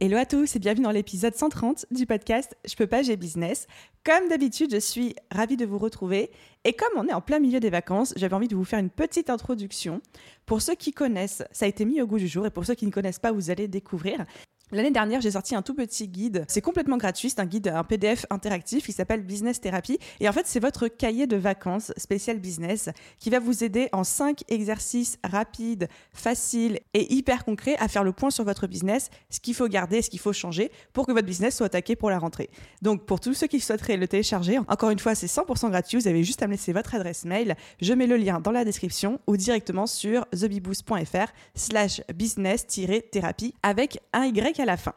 Hello à tous et bienvenue dans l'épisode 130 du podcast Je peux pas, j'ai business. Comme d'habitude, je suis ravie de vous retrouver et comme on est en plein milieu des vacances, j'avais envie de vous faire une petite introduction. Pour ceux qui connaissent, ça a été mis au goût du jour et pour ceux qui ne connaissent pas, vous allez découvrir. L'année dernière, j'ai sorti un tout petit guide. C'est complètement gratuit. C'est un guide, un PDF interactif qui s'appelle Business Therapy. Et en fait, c'est votre cahier de vacances spécial business qui va vous aider en cinq exercices rapides, faciles et hyper concrets à faire le point sur votre business, ce qu'il faut garder, ce qu'il faut changer pour que votre business soit attaqué pour la rentrée. Donc, pour tous ceux qui souhaiteraient le télécharger, encore une fois, c'est 100% gratuit. Vous avez juste à me laisser votre adresse mail. Je mets le lien dans la description ou directement sur thebiboost.fr slash business-thérapie avec un Y à la fin.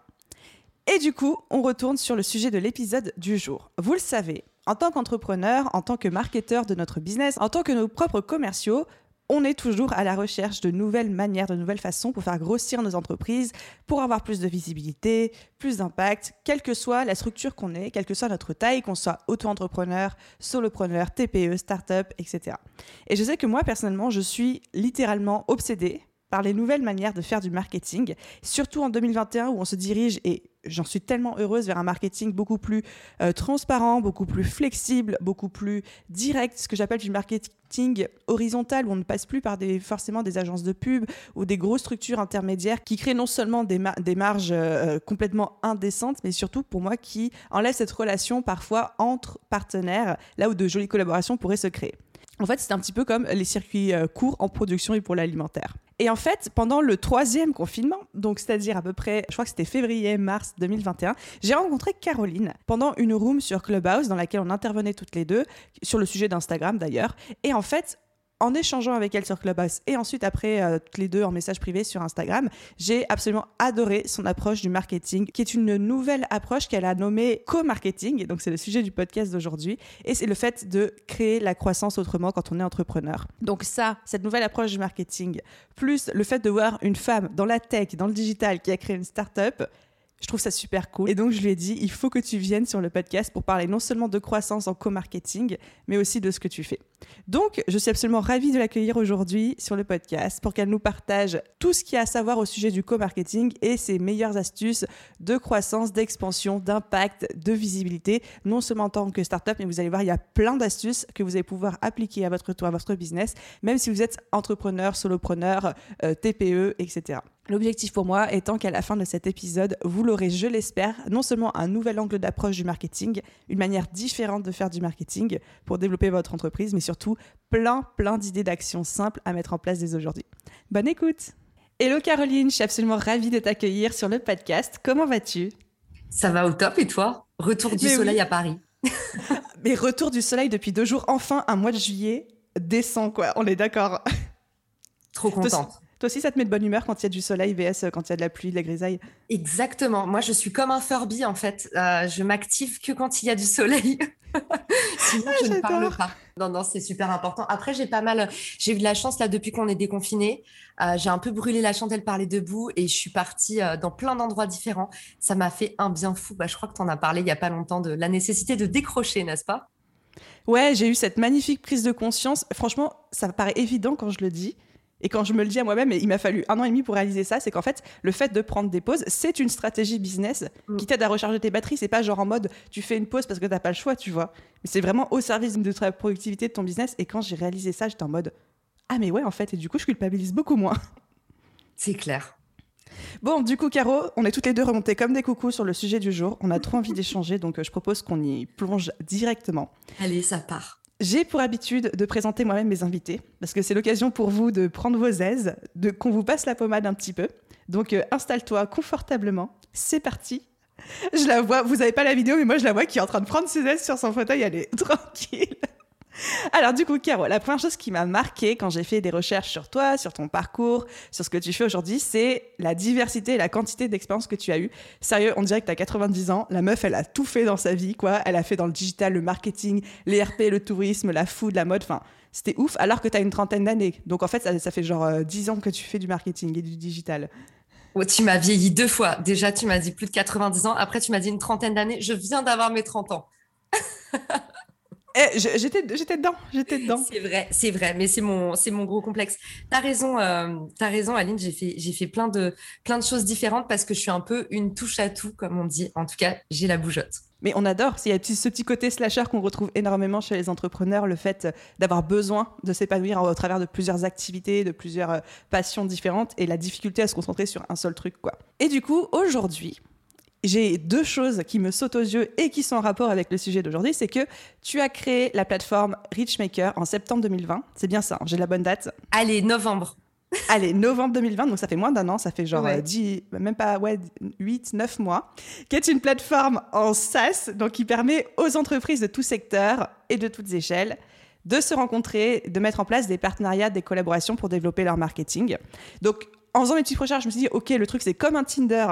Et du coup, on retourne sur le sujet de l'épisode du jour. Vous le savez, en tant qu'entrepreneur, en tant que marketeur de notre business, en tant que nos propres commerciaux, on est toujours à la recherche de nouvelles manières, de nouvelles façons pour faire grossir nos entreprises, pour avoir plus de visibilité, plus d'impact, quelle que soit la structure qu'on est, quelle que soit notre taille, qu'on soit auto-entrepreneur, solopreneur, TPE, start-up, etc. Et je sais que moi, personnellement, je suis littéralement obsédée par les nouvelles manières de faire du marketing, surtout en 2021 où on se dirige, et j'en suis tellement heureuse, vers un marketing beaucoup plus euh, transparent, beaucoup plus flexible, beaucoup plus direct, ce que j'appelle du marketing horizontal, où on ne passe plus par des, forcément des agences de pub ou des grosses structures intermédiaires qui créent non seulement des, marges euh, complètement indécentes, mais surtout pour moi qui enlèvent cette relation parfois entre partenaires, là où de jolies collaborations pourraient se créer. En fait, c'est un petit peu comme les circuits euh, courts en production et pour l'alimentaire. Et en fait, pendant le troisième confinement, donc c'est-à-dire à peu près, je crois que c'était février-mars 2021, j'ai rencontré Caroline pendant une room sur Clubhouse dans laquelle on intervenait toutes les deux, sur le sujet d'Instagram d'ailleurs. Et en fait, en échangeant avec elle sur Clubhouse et ensuite après euh, toutes les deux en message privé sur Instagram, j'ai absolument adoré son approche du marketing, qui est une nouvelle approche qu'elle a nommée co-marketing. Donc c'est le sujet du podcast d'aujourd'hui et c'est le fait de créer la croissance autrement quand on est entrepreneur. Donc ça, cette nouvelle approche du marketing, plus le fait de voir une femme dans la tech, dans le digital qui a créé une startup, je trouve ça super cool. Et donc, je lui ai dit, il faut que tu viennes sur le podcast pour parler non seulement de croissance en co-marketing, mais aussi de ce que tu fais. Donc, je suis absolument ravie de l'accueillir aujourd'hui sur le podcast pour qu'elle nous partage tout ce qu'il y a à savoir au sujet du co-marketing et ses meilleures astuces de croissance, d'expansion, d'impact, de visibilité, non seulement en tant que startup, mais vous allez voir, il y a plein d'astuces que vous allez pouvoir appliquer à votre tour, à votre business, même si vous êtes entrepreneur, solopreneur, euh, TPE, etc. L'objectif pour moi étant qu'à la fin de cet épisode, vous l'aurez, je l'espère, non seulement un nouvel angle d'approche du marketing, une manière différente de faire du marketing pour développer votre entreprise, mais surtout plein, plein d'idées d'action simples à mettre en place dès aujourd'hui. Bonne écoute Hello Caroline, je suis absolument ravie de t'accueillir sur le podcast. Comment vas-tu? Ça va au top et toi? Retour du soleil à Paris. mais retour du soleil depuis deux jours, enfin un mois de juillet descend quoi, on est d'accord. Trop contente. Toi aussi, ça te met de bonne humeur quand il y a du soleil, VS, quand il y a de la pluie, de la grisaille Exactement. Moi, je suis comme un Furby, en fait. Euh, je m'active que quand il y a du soleil. Sinon, je ne parle pas. Non, non, c'est super important. Après, j'ai pas mal. J'ai eu de la chance, là, depuis qu'on est déconfiné. Euh, j'ai un peu brûlé la chandelle par les deux bouts et je suis partie euh, dans plein d'endroits différents. Ça m'a fait un bien fou. Bah, je crois que tu en as parlé il y a pas longtemps de la nécessité de décrocher, n'est-ce pas? Ouais, j'ai eu cette magnifique prise de conscience. Franchement, ça paraît évident quand je le dis. Et quand je me le dis à moi-même, il m'a fallu un an et demi pour réaliser ça, c'est qu'en fait, le fait de prendre des pauses, c'est une stratégie business mm. qui t'aide à recharger tes batteries. C'est pas genre en mode tu fais une pause parce que t'as pas le choix, tu vois. Mais c'est vraiment au service de ta productivité de ton business. Et quand j'ai réalisé ça, j'étais en mode ah mais ouais en fait. Et du coup, je culpabilise beaucoup moins. C'est clair. Bon, du coup, Caro, on est toutes les deux remontées comme des coucous sur le sujet du jour. On a trop envie d'échanger, donc euh, je propose qu'on y plonge directement. Allez, ça part. J'ai pour habitude de présenter moi-même mes invités, parce que c'est l'occasion pour vous de prendre vos aises, de qu'on vous passe la pommade un petit peu. Donc euh, installe-toi confortablement. C'est parti. Je la vois, vous n'avez pas la vidéo, mais moi je la vois qui est en train de prendre ses aises sur son fauteuil, elle est tranquille. Alors du coup, Caro, la première chose qui m'a marqué quand j'ai fait des recherches sur toi, sur ton parcours, sur ce que tu fais aujourd'hui, c'est la diversité et la quantité d'expériences que tu as eues. Sérieux, on dirait que tu as 90 ans. La meuf, elle a tout fait dans sa vie, quoi. Elle a fait dans le digital, le marketing, les RP, le tourisme, la food, la mode, enfin, c'était ouf, alors que tu as une trentaine d'années. Donc en fait, ça, fait genre 10 euh, ans que tu fais du marketing et du digital. Oh, tu m'as vieilli deux fois. Déjà, tu m'as dit plus de 90 ans. Après, tu m'as dit une trentaine d'années. Je viens d'avoir mes 30 ans. Eh, j'étais, j'étais dedans, j'étais dedans. C'est vrai, c'est vrai, mais c'est mon, c'est mon gros complexe. T'as raison, euh, t'as raison, Aline. J'ai fait, j'ai fait plein de, plein de choses différentes parce que je suis un peu une touche à tout, comme on dit. En tout cas, j'ai la bougeotte. Mais on adore. Il y a ce petit côté slasher qu'on retrouve énormément chez les entrepreneurs, le fait d'avoir besoin de s'épanouir au travers de plusieurs activités, de plusieurs euh, passions différentes et la difficulté à se concentrer sur un seul truc, quoi. Et du coup, aujourd'hui, j'ai deux choses qui me sautent aux yeux et qui sont en rapport avec le sujet d'aujourd'hui. C'est que tu as créé la plateforme Richmaker en septembre 2020. C'est bien ça, hein, j'ai la bonne date. Allez, novembre. Allez, novembre 2020, donc ça fait moins d'un an, ça fait genre 10, même pas ouais, 8, 9 mois, qui est une plateforme en SaaS, donc qui permet aux entreprises de tout secteur et de toutes échelles de se rencontrer, de mettre en place des partenariats, des collaborations pour développer leur marketing. Donc, en faisant mes petites recherches, je me suis dit, OK, le truc, c'est comme un Tinder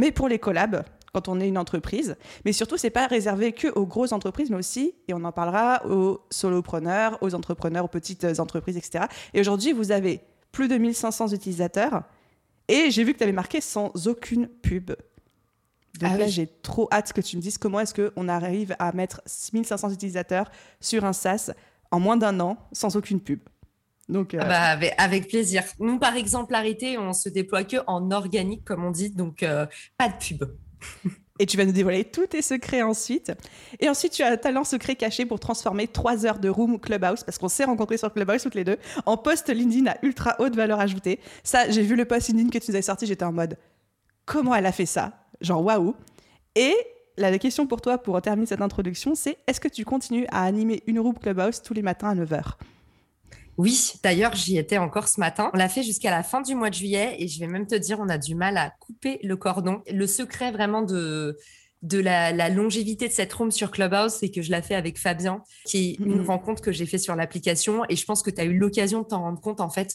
mais pour les collabs quand on est une entreprise. Mais surtout, c'est pas réservé que aux grosses entreprises, mais aussi, et on en parlera, aux solopreneurs, aux entrepreneurs, aux petites entreprises, etc. Et aujourd'hui, vous avez plus de 1500 utilisateurs. Et j'ai vu que tu avais marqué sans aucune pub. Donc ah là, j'ai trop hâte que tu me dises comment est-ce qu'on arrive à mettre 1500 utilisateurs sur un SaaS en moins d'un an sans aucune pub. Donc, euh, ah bah, avec, plaisir. Nous, par exemplarité, on se déploie que en organique, comme on dit, donc euh, pas de pub. Et tu vas nous dévoiler tous tes secrets ensuite. Et ensuite, tu as un talent secret caché pour transformer trois heures de room Clubhouse, parce qu'on s'est rencontrés sur Clubhouse toutes les deux, en post LinkedIn à ultra haute valeur ajoutée. Ça, j'ai vu le post LinkedIn que tu nous avais sorti, j'étais en mode comment elle a fait ça? Genre waouh Et la question pour toi, pour terminer cette introduction, c'est est-ce que tu continues à animer une room Clubhouse tous les matins à 9h oui, d'ailleurs, j'y étais encore ce matin. On l'a fait jusqu'à la fin du mois de juillet et je vais même te dire, on a du mal à couper le cordon. Le secret vraiment de, de la, longévité de cette room sur Clubhouse, c'est que je l'ai fait avec Fabien, qui est une mm-hmm. rencontre que j'ai fait sur l'application. Et je pense que tu as eu l'occasion de t'en rendre compte, en fait,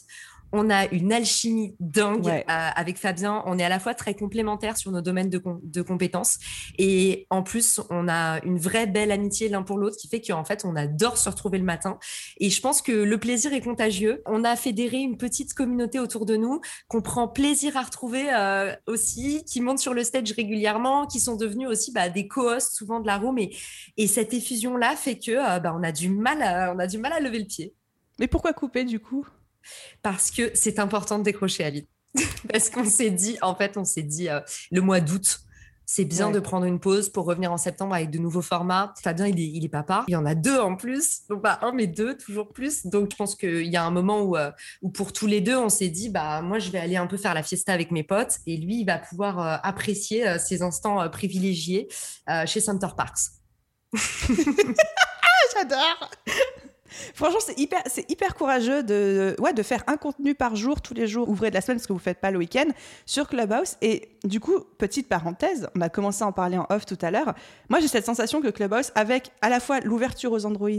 on a une alchimie dingue euh, avec Fabien. On est à la fois très complémentaires sur nos domaines de, compétences et en plus, on a une vraie belle amitié l'un pour l'autre qui fait qu'en fait, on adore se retrouver le matin. Et je pense que le plaisir est contagieux. On a fédéré une petite communauté autour de nous qu'on prend plaisir à retrouver euh, aussi, qui montent sur le stage régulièrement, qui sont devenus aussi bah, des co-hosts souvent de la room. Et, et cette effusion-là fait que euh, bah, on, a du mal on a du mal à lever le pied. Mais pourquoi couper du coup? Parce que c'est important de décrocher à vide. parce qu'on s'est dit, en fait, on s'est dit euh, le mois d'août, c'est bien de prendre une pause pour revenir en septembre avec de nouveaux formats. Fabien, il est, il est papa. Il y en a deux en plus. Donc, pas un, mais deux, toujours plus. Donc, je pense qu'il y a un moment où, euh, où pour tous les deux, on s'est dit, bah, moi, je vais aller un peu faire la fiesta avec mes potes. Et lui, il va pouvoir euh, apprécier ces instants privilégiés chez Center Parks. J'adore Franchement, c'est hyper, c'est hyper courageux de, ouais, de faire un contenu par jour, tous les jours ouvrés de la semaine, parce que vous ne faites pas le week-end, sur Clubhouse. Et du coup, petite parenthèse, on a commencé à en parler en off tout à l'heure. Moi, j'ai cette sensation que Clubhouse, avec à la fois l'ouverture aux Android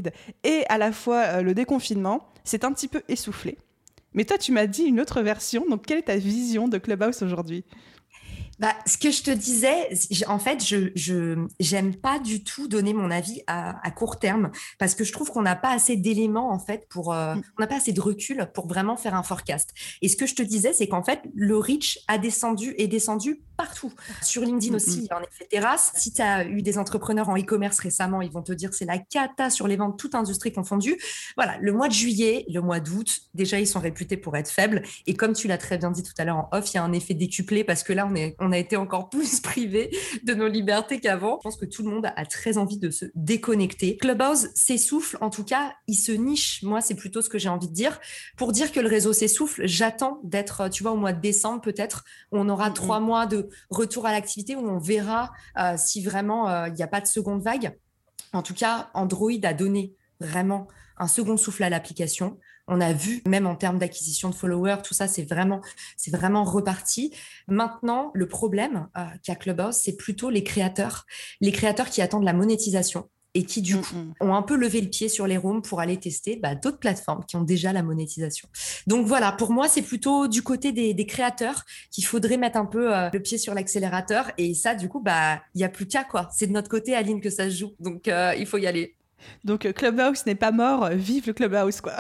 et à la fois euh, le déconfinement, c'est un petit peu essoufflé. Mais toi, tu m'as dit une autre version. Donc, quelle est ta vision de Clubhouse aujourd'hui? Bah, ce que je te disais, en fait, je j'aime pas du tout donner mon avis à, à court terme parce que je trouve qu'on n'a pas assez d'éléments en fait pour, euh, mm. on n'a pas assez de recul pour vraiment faire un forecast. Et ce que je te disais, c'est qu'en fait, le reach a descendu et descendu partout. Sur LinkedIn aussi, mm. en effet terrasse. Si tu as eu des entrepreneurs en e-commerce récemment, ils vont te dire c'est la cata sur les ventes, toute industrie confondue. Voilà, le mois de juillet, le mois d'août, déjà ils sont réputés pour être faibles. Et comme tu l'as très bien dit tout à l'heure en off, il y a un effet décuplé parce que là on est on a été encore plus privé de nos libertés qu'avant. Je pense que tout le monde a très envie de se déconnecter. Clubhouse s'essouffle, en tout cas, il se niche. Moi, c'est plutôt ce que j'ai envie de dire. Pour dire que le réseau s'essouffle, j'attends d'être, tu vois, au mois de décembre peut-être, on aura trois mois de retour à l'activité où on verra euh, si vraiment euh, il n'y a pas de seconde vague. En tout cas, Android a donné vraiment un second souffle à l'application. On a vu, même en termes d'acquisition de followers, tout ça, c'est vraiment, c'est vraiment reparti. Maintenant, le problème euh, qu'a Clubhouse, c'est plutôt les créateurs, les créateurs qui attendent la monétisation. Et qui du coup ont un peu levé le pied sur les rooms pour aller tester bah, d'autres plateformes qui ont déjà la monétisation. Donc voilà, pour moi, c'est plutôt du côté des, créateurs qu'il faudrait mettre un peu euh, le pied sur l'accélérateur. Et ça, du coup, bah il y a plus qu'à quoi. C'est de notre côté, Aline, que ça se joue. Donc euh, il faut y aller. Donc Clubhouse n'est pas mort, vive le Clubhouse quoi.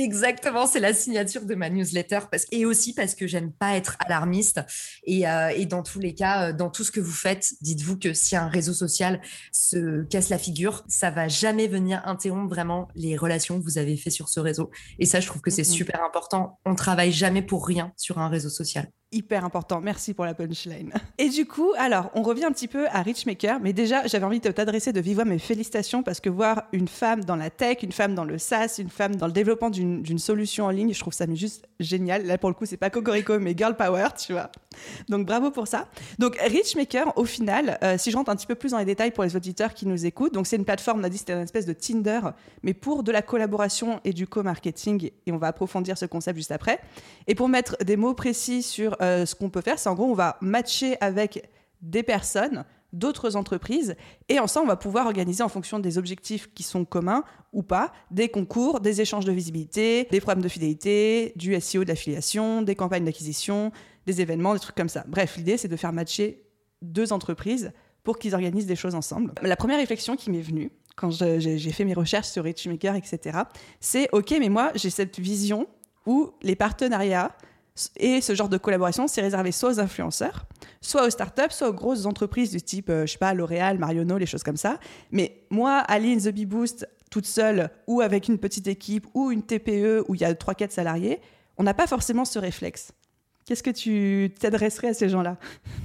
Exactement, c'est la signature de ma newsletter parce, et aussi parce que j'aime pas être alarmiste. Et, euh, et, dans tous les cas, euh, dans tout ce que vous faites, dites-vous que si un réseau social se casse la figure, ça va jamais venir interrompre vraiment les relations que vous avez fait sur ce réseau. Et ça, je trouve que c'est super important. On travaille jamais pour rien sur un réseau social hyper important. Merci pour la punchline. Et du coup, alors, on revient un petit peu à Richmaker, mais déjà, j'avais envie de t'adresser de vive mes félicitations parce que voir une femme dans la tech, une femme dans le SaaS, une femme dans le développement d'une solution en ligne, je trouve ça juste génial. Là, pour le coup, c'est pas Cocorico, mais girl power, tu vois. Donc, bravo pour ça. Donc, Richmaker, au final, euh, si je rentre un petit peu plus dans les détails pour les auditeurs qui nous écoutent, donc c'est une plateforme, on a dit c'était une espèce de Tinder, mais pour de la collaboration et du co-marketing, et on va approfondir ce concept juste après. Et pour mettre des mots précis sur euh, ce qu'on peut faire, c'est en gros, on va matcher avec des personnes, d'autres entreprises, et ensemble, on va pouvoir organiser en fonction des objectifs qui sont communs ou pas, des concours, des échanges de visibilité, des programmes de fidélité, du SEO, de l'affiliation, des campagnes d'acquisition, des événements, des trucs comme ça. Bref, l'idée, c'est de faire matcher deux entreprises pour qu'ils organisent des choses ensemble. La première réflexion qui m'est venue, quand j'ai fait mes recherches sur Richmaker, etc., c'est OK, mais moi, j'ai cette vision où les partenariats, et ce genre de collaboration, c'est réservé soit aux influenceurs, soit aux startups, soit aux grosses entreprises du type, euh, je sais pas, L'Oréal, Marionneau, les choses comme ça. Mais moi, Aline, The Bee Boost, toute seule, ou avec une petite équipe, ou une TPE où il y a 3-4 salariés, on n'a pas forcément ce réflexe. Qu'est-ce que tu t'adresserais à ces gens-là?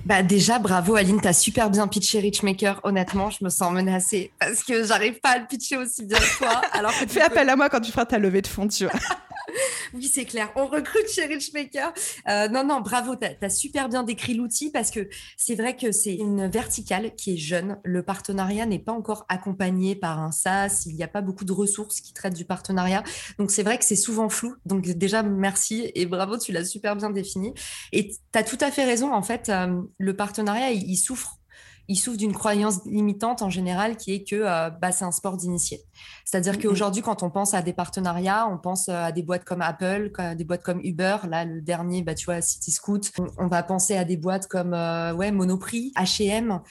Bah déjà, bravo Aline, t'as super bien pitché Richmaker. Honnêtement, je me sens menacée parce que j'arrive pas à le pitcher aussi bien que toi. Alors Fais appel à moi quand tu feras ta levée de fonds, tu vois. oui, c'est clair. On recrute chez Richmaker. Euh, non, non, bravo. Tu as, super bien décrit l'outil parce que c'est vrai que c'est une verticale qui est jeune. Le partenariat n'est pas encore accompagné par un SaaS. Il n'y a pas beaucoup de ressources qui traitent du partenariat. Donc, c'est vrai que c'est souvent flou. Donc, déjà, merci et bravo. Tu l'as super bien défini. Et tu as tout à fait raison. En fait, euh, le partenariat, il souffre il souffre d'une croyance limitante en général qui est que euh, bah, c'est un sport d'initié. C'est-à-dire mm-hmm. qu'aujourd'hui, quand on pense à des partenariats, on pense euh, à des boîtes comme Apple, à des boîtes comme Uber. Là, le dernier, bah, tu vois, City Scoot. On, va penser à des boîtes comme euh, ouais, Monoprix, H&M,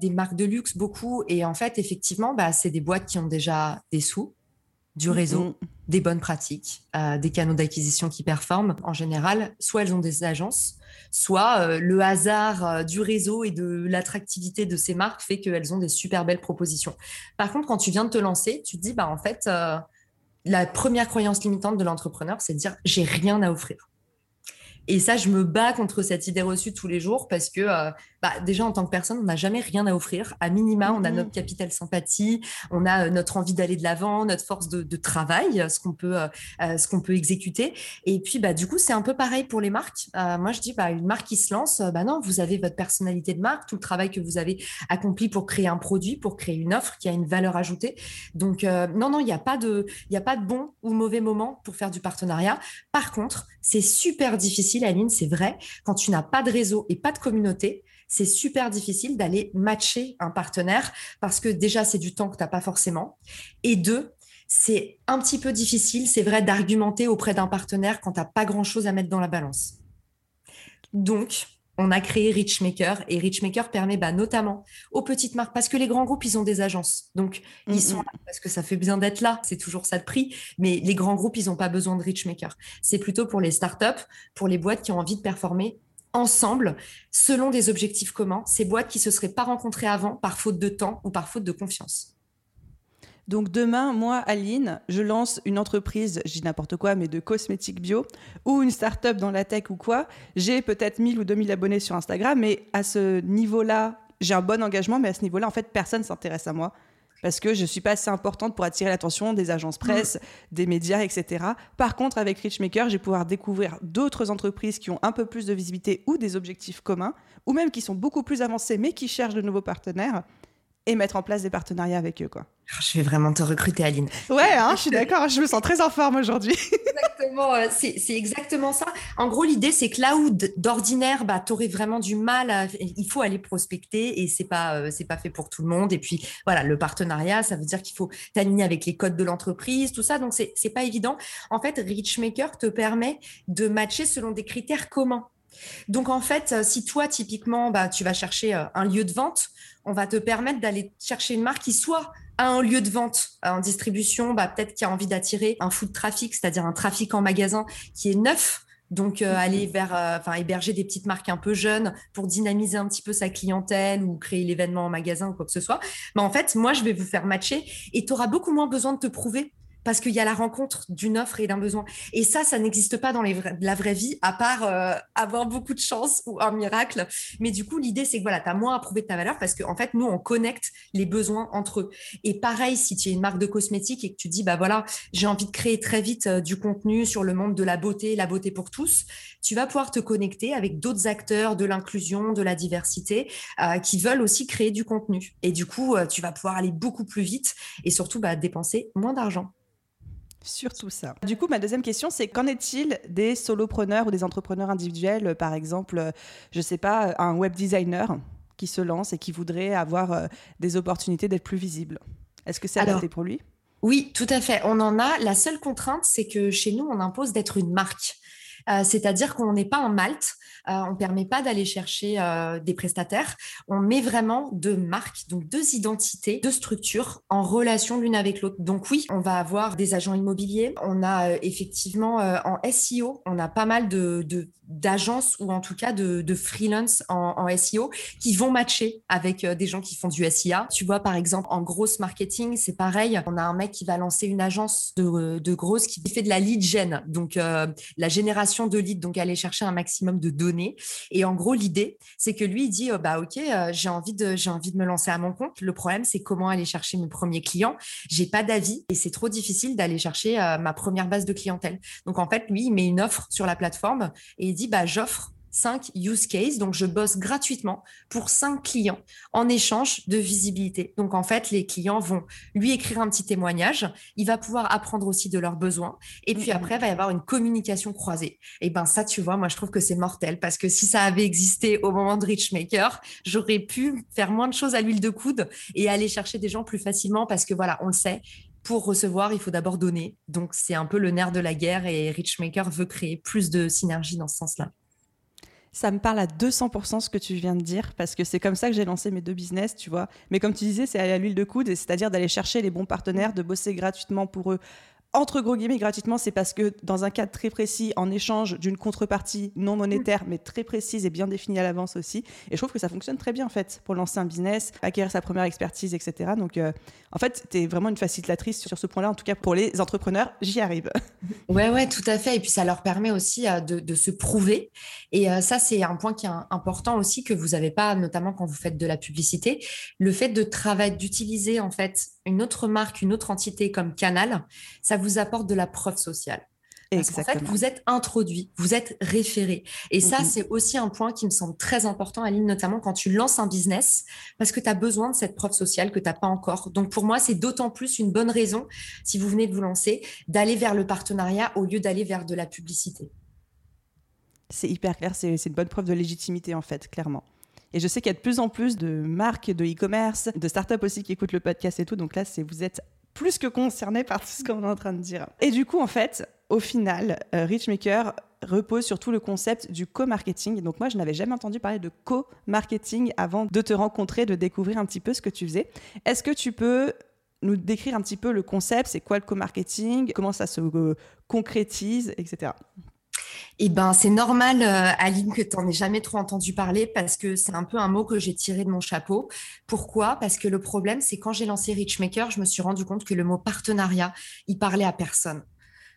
des marques de luxe, beaucoup. Et en fait, effectivement, bah, c'est des boîtes qui ont déjà des sous, du réseau, des bonnes pratiques, des canaux d'acquisition qui performent. En général, soit elles ont des agences, soit euh, le hasard euh, du réseau et de l'attractivité de ces marques fait qu'elles ont des super belles propositions. Par contre, quand tu viens de te lancer, tu te dis, bah, en fait, euh, la première croyance limitante de l'entrepreneur, c'est de dire, j'ai rien à offrir. Et ça, je me bats contre cette idée reçue tous les jours parce que euh, bah, déjà, en tant que personne, on n'a jamais rien à offrir. À minima, on a notre capital sympathie, on a euh, notre envie d'aller de l'avant, notre force de, travail, ce qu'on peut, euh, ce qu'on peut exécuter. Et puis, bah, du coup, c'est un peu pareil pour les marques. moi, je dis, bah, une marque qui se lance, bah non, vous avez votre personnalité de marque, tout le travail que vous avez accompli pour créer un produit, pour créer une offre qui a une valeur ajoutée. Donc, non, non, il n'y a pas de, il a pas de bon ou mauvais moment pour faire du partenariat. Par contre, c'est super difficile, Aline, c'est vrai. Quand tu n'as pas de réseau et pas de communauté, c'est super difficile d'aller matcher un partenaire parce que déjà, c'est du temps que tu n'as pas forcément. Et deux, c'est un petit peu difficile, c'est vrai, d'argumenter auprès d'un partenaire quand tu n'as pas grand-chose à mettre dans la balance. Donc, on a créé Richmaker et Richmaker permet bah, notamment aux petites marques, parce que les grands groupes, ils ont des agences. Donc, ils mm, sont là parce que ça fait bien d'être là. C'est toujours ça de prix. Mais les grands groupes, ils n'ont pas besoin de Richmaker. C'est plutôt pour les startups, pour les boîtes qui ont envie de performer ensemble selon des objectifs communs. Ces boîtes qui se seraient pas rencontrées avant par faute de temps ou par faute de confiance. Donc demain, moi, Aline, je lance une entreprise, je dis n'importe quoi, mais de cosmétiques bio, ou une start-up dans la tech ou quoi. J'ai peut-être 1000 ou 2000 abonnés sur Instagram, mais à ce niveau-là, j'ai un bon engagement, mais à ce niveau-là, en fait, personne s'intéresse à moi. Parce que je ne suis pas assez importante pour attirer l'attention des agences presse, des médias, etc. Par contre, avec Richmaker, je vais pouvoir découvrir d'autres entreprises qui ont un peu plus de visibilité ou des objectifs communs, ou même qui sont beaucoup plus avancées, mais qui cherchent de nouveaux partenaires et mettre en place des partenariats avec eux. Quoi. Ah, je vais vraiment te recruter, Aline. Ouais, hein, je suis d'accord, je me sens très en forme aujourd'hui. exactement, euh, c'est exactement ça. En gros, l'idée, c'est que là où d'ordinaire, bah, tu aurais vraiment du mal, il faut aller prospecter et c'est pas, euh, c'est pas fait pour tout le monde. Et puis, voilà, le partenariat, ça veut dire qu'il faut t'aligner avec les codes de l'entreprise, tout ça. Donc, c'est pas évident. En fait, Richmaker te permet de matcher selon des critères communs. Donc en fait, euh, si toi typiquement, bah, tu vas chercher un lieu de vente, on va te permettre d'aller chercher une marque qui soit à un lieu de vente euh, en distribution, bah, peut-être qui a envie d'attirer un food traffic, c'est-à-dire un trafic en magasin qui est neuf. Donc euh, aller vers, euh, enfin héberger des petites marques un peu jeunes pour dynamiser un petit peu sa clientèle ou créer l'événement en magasin ou quoi que ce soit. Mais en fait, moi je vais vous faire matcher et tu auras beaucoup moins besoin de te prouver parce qu'il y a la rencontre d'une offre et d'un besoin. Et ça, ça n'existe pas dans la vraie vie, à part euh, avoir beaucoup de chance ou un miracle. Mais du coup, l'idée, c'est que voilà, tu as moins à prouver de ta valeur parce qu'en en fait, nous, on connecte les besoins entre eux. Et pareil, si tu es une marque de cosmétiques et que tu dis, bah voilà, j'ai envie de créer très vite euh, du contenu sur le monde de la beauté, la beauté pour tous, tu vas pouvoir te connecter avec d'autres acteurs de l'inclusion, de la diversité, euh, qui veulent aussi créer du contenu. Et du coup, tu vas pouvoir aller beaucoup plus vite et surtout bah, dépenser moins d'argent. Surtout ça. Du coup, ma deuxième question, c'est qu'en est-il des solopreneurs ou des entrepreneurs individuels, par exemple, je ne sais pas, un web designer qui se lance et qui voudrait avoir euh, des opportunités d'être plus visible? Est-ce que c'est adapté pour lui? Oui, tout à fait. On en a. La seule contrainte, c'est que chez nous, on impose d'être une marque. Euh, c'est-à-dire qu'on n'est pas en Malte, euh, on ne permet pas d'aller chercher euh, des prestataires. On met vraiment deux marques, donc deux identités, deux structures en relation l'une avec l'autre. Donc oui, on va avoir des agents immobiliers. On a effectivement en SEO, on a pas mal de, d'agences ou en tout cas de, freelance en, SEO qui vont matcher avec des gens qui font du SIA. Tu vois, par exemple, en grosse marketing, c'est pareil. On a un mec qui va lancer une agence de, de grosse qui fait de la lead gen, donc la génération de leads, donc aller chercher un maximum de données. Et en gros, l'idée, c'est que lui, il dit, oh, bah ok, euh, j'ai envie de, j'ai envie de me lancer à mon compte. Le problème, c'est comment aller chercher mes premiers clients. J'ai pas d'avis et c'est trop difficile d'aller chercher euh, ma première base de clientèle. Donc en fait, lui, il met une offre sur la plateforme et il dit, bah j'offre 5 use cases. Donc, je bosse gratuitement pour 5 clients en échange de visibilité. Donc, en fait, les clients vont lui écrire un petit témoignage. Il va pouvoir apprendre aussi de leurs besoins. Et puis après, il va y avoir une communication croisée. Et ben ça, tu vois, moi, je trouve que c'est mortel parce que si ça avait existé au moment de Richmaker, j'aurais pu faire moins de choses à l'huile de coude et aller chercher des gens plus facilement parce que voilà, on le sait, pour recevoir, il faut d'abord donner. Donc, c'est un peu le nerf de la guerre et Richmaker veut créer plus de synergie dans ce sens-là. Ça me parle à 200% ce que tu viens de dire, parce que c'est comme ça que j'ai lancé mes deux business, tu vois. Mais comme tu disais, c'est aller à l'huile de coude, c'est-à-dire d'aller chercher les bons partenaires, de bosser gratuitement pour eux entre gros guillemets gratuitement, c'est parce que dans un cadre très précis, en échange d'une contrepartie non monétaire, mais très précise et bien définie à l'avance aussi. Et je trouve que ça fonctionne très bien en fait pour lancer un business, acquérir sa première expertise, etc. Donc euh, en fait, tu es vraiment une facilitatrice sur ce point-là, en tout cas pour les entrepreneurs, j'y arrive. Ouais, ouais, tout à fait. Et puis ça leur permet aussi euh, de, se prouver. Et euh, ça, c'est un point qui est important aussi que vous n'avez pas, notamment quand vous faites de la publicité. Le fait de travailler, d'utiliser en fait une autre marque, une autre entité comme canal, ça vous apporte de la preuve sociale. Parce qu'en fait, vous êtes introduit, vous êtes référé. Et ça, c'est aussi un point qui me semble très important, Aline, notamment quand tu lances un business, parce que tu as besoin de cette preuve sociale que tu n'as pas encore. Donc, pour moi, c'est d'autant plus une bonne raison, si vous venez de vous lancer, d'aller vers le partenariat au lieu d'aller vers de la publicité. C'est hyper clair, c'est une bonne preuve de légitimité, en fait, clairement. Et je sais qu'il y a de plus en plus de marques de e-commerce, de startups aussi qui écoutent le podcast et tout. Donc là, vous êtes plus que concerné par tout ce qu'on est en train de dire. Et du coup, en fait, au final, euh, Richmaker repose sur tout le concept du co-marketing. Donc moi, je n'avais jamais entendu parler de co-marketing avant de te rencontrer, de découvrir un petit peu ce que tu faisais. Est-ce que tu peux nous décrire un petit peu le concept? C'est quoi le co-marketing? Comment ça se euh, concrétise, etc. Eh ben, c'est normal, euh, Aline, que tu n'en aies jamais trop entendu parler parce que c'est un peu un mot que j'ai tiré de mon chapeau. Pourquoi? Parce que le problème, c'est quand j'ai lancé Richmaker, je me suis rendu compte que le mot partenariat, il parlait à personne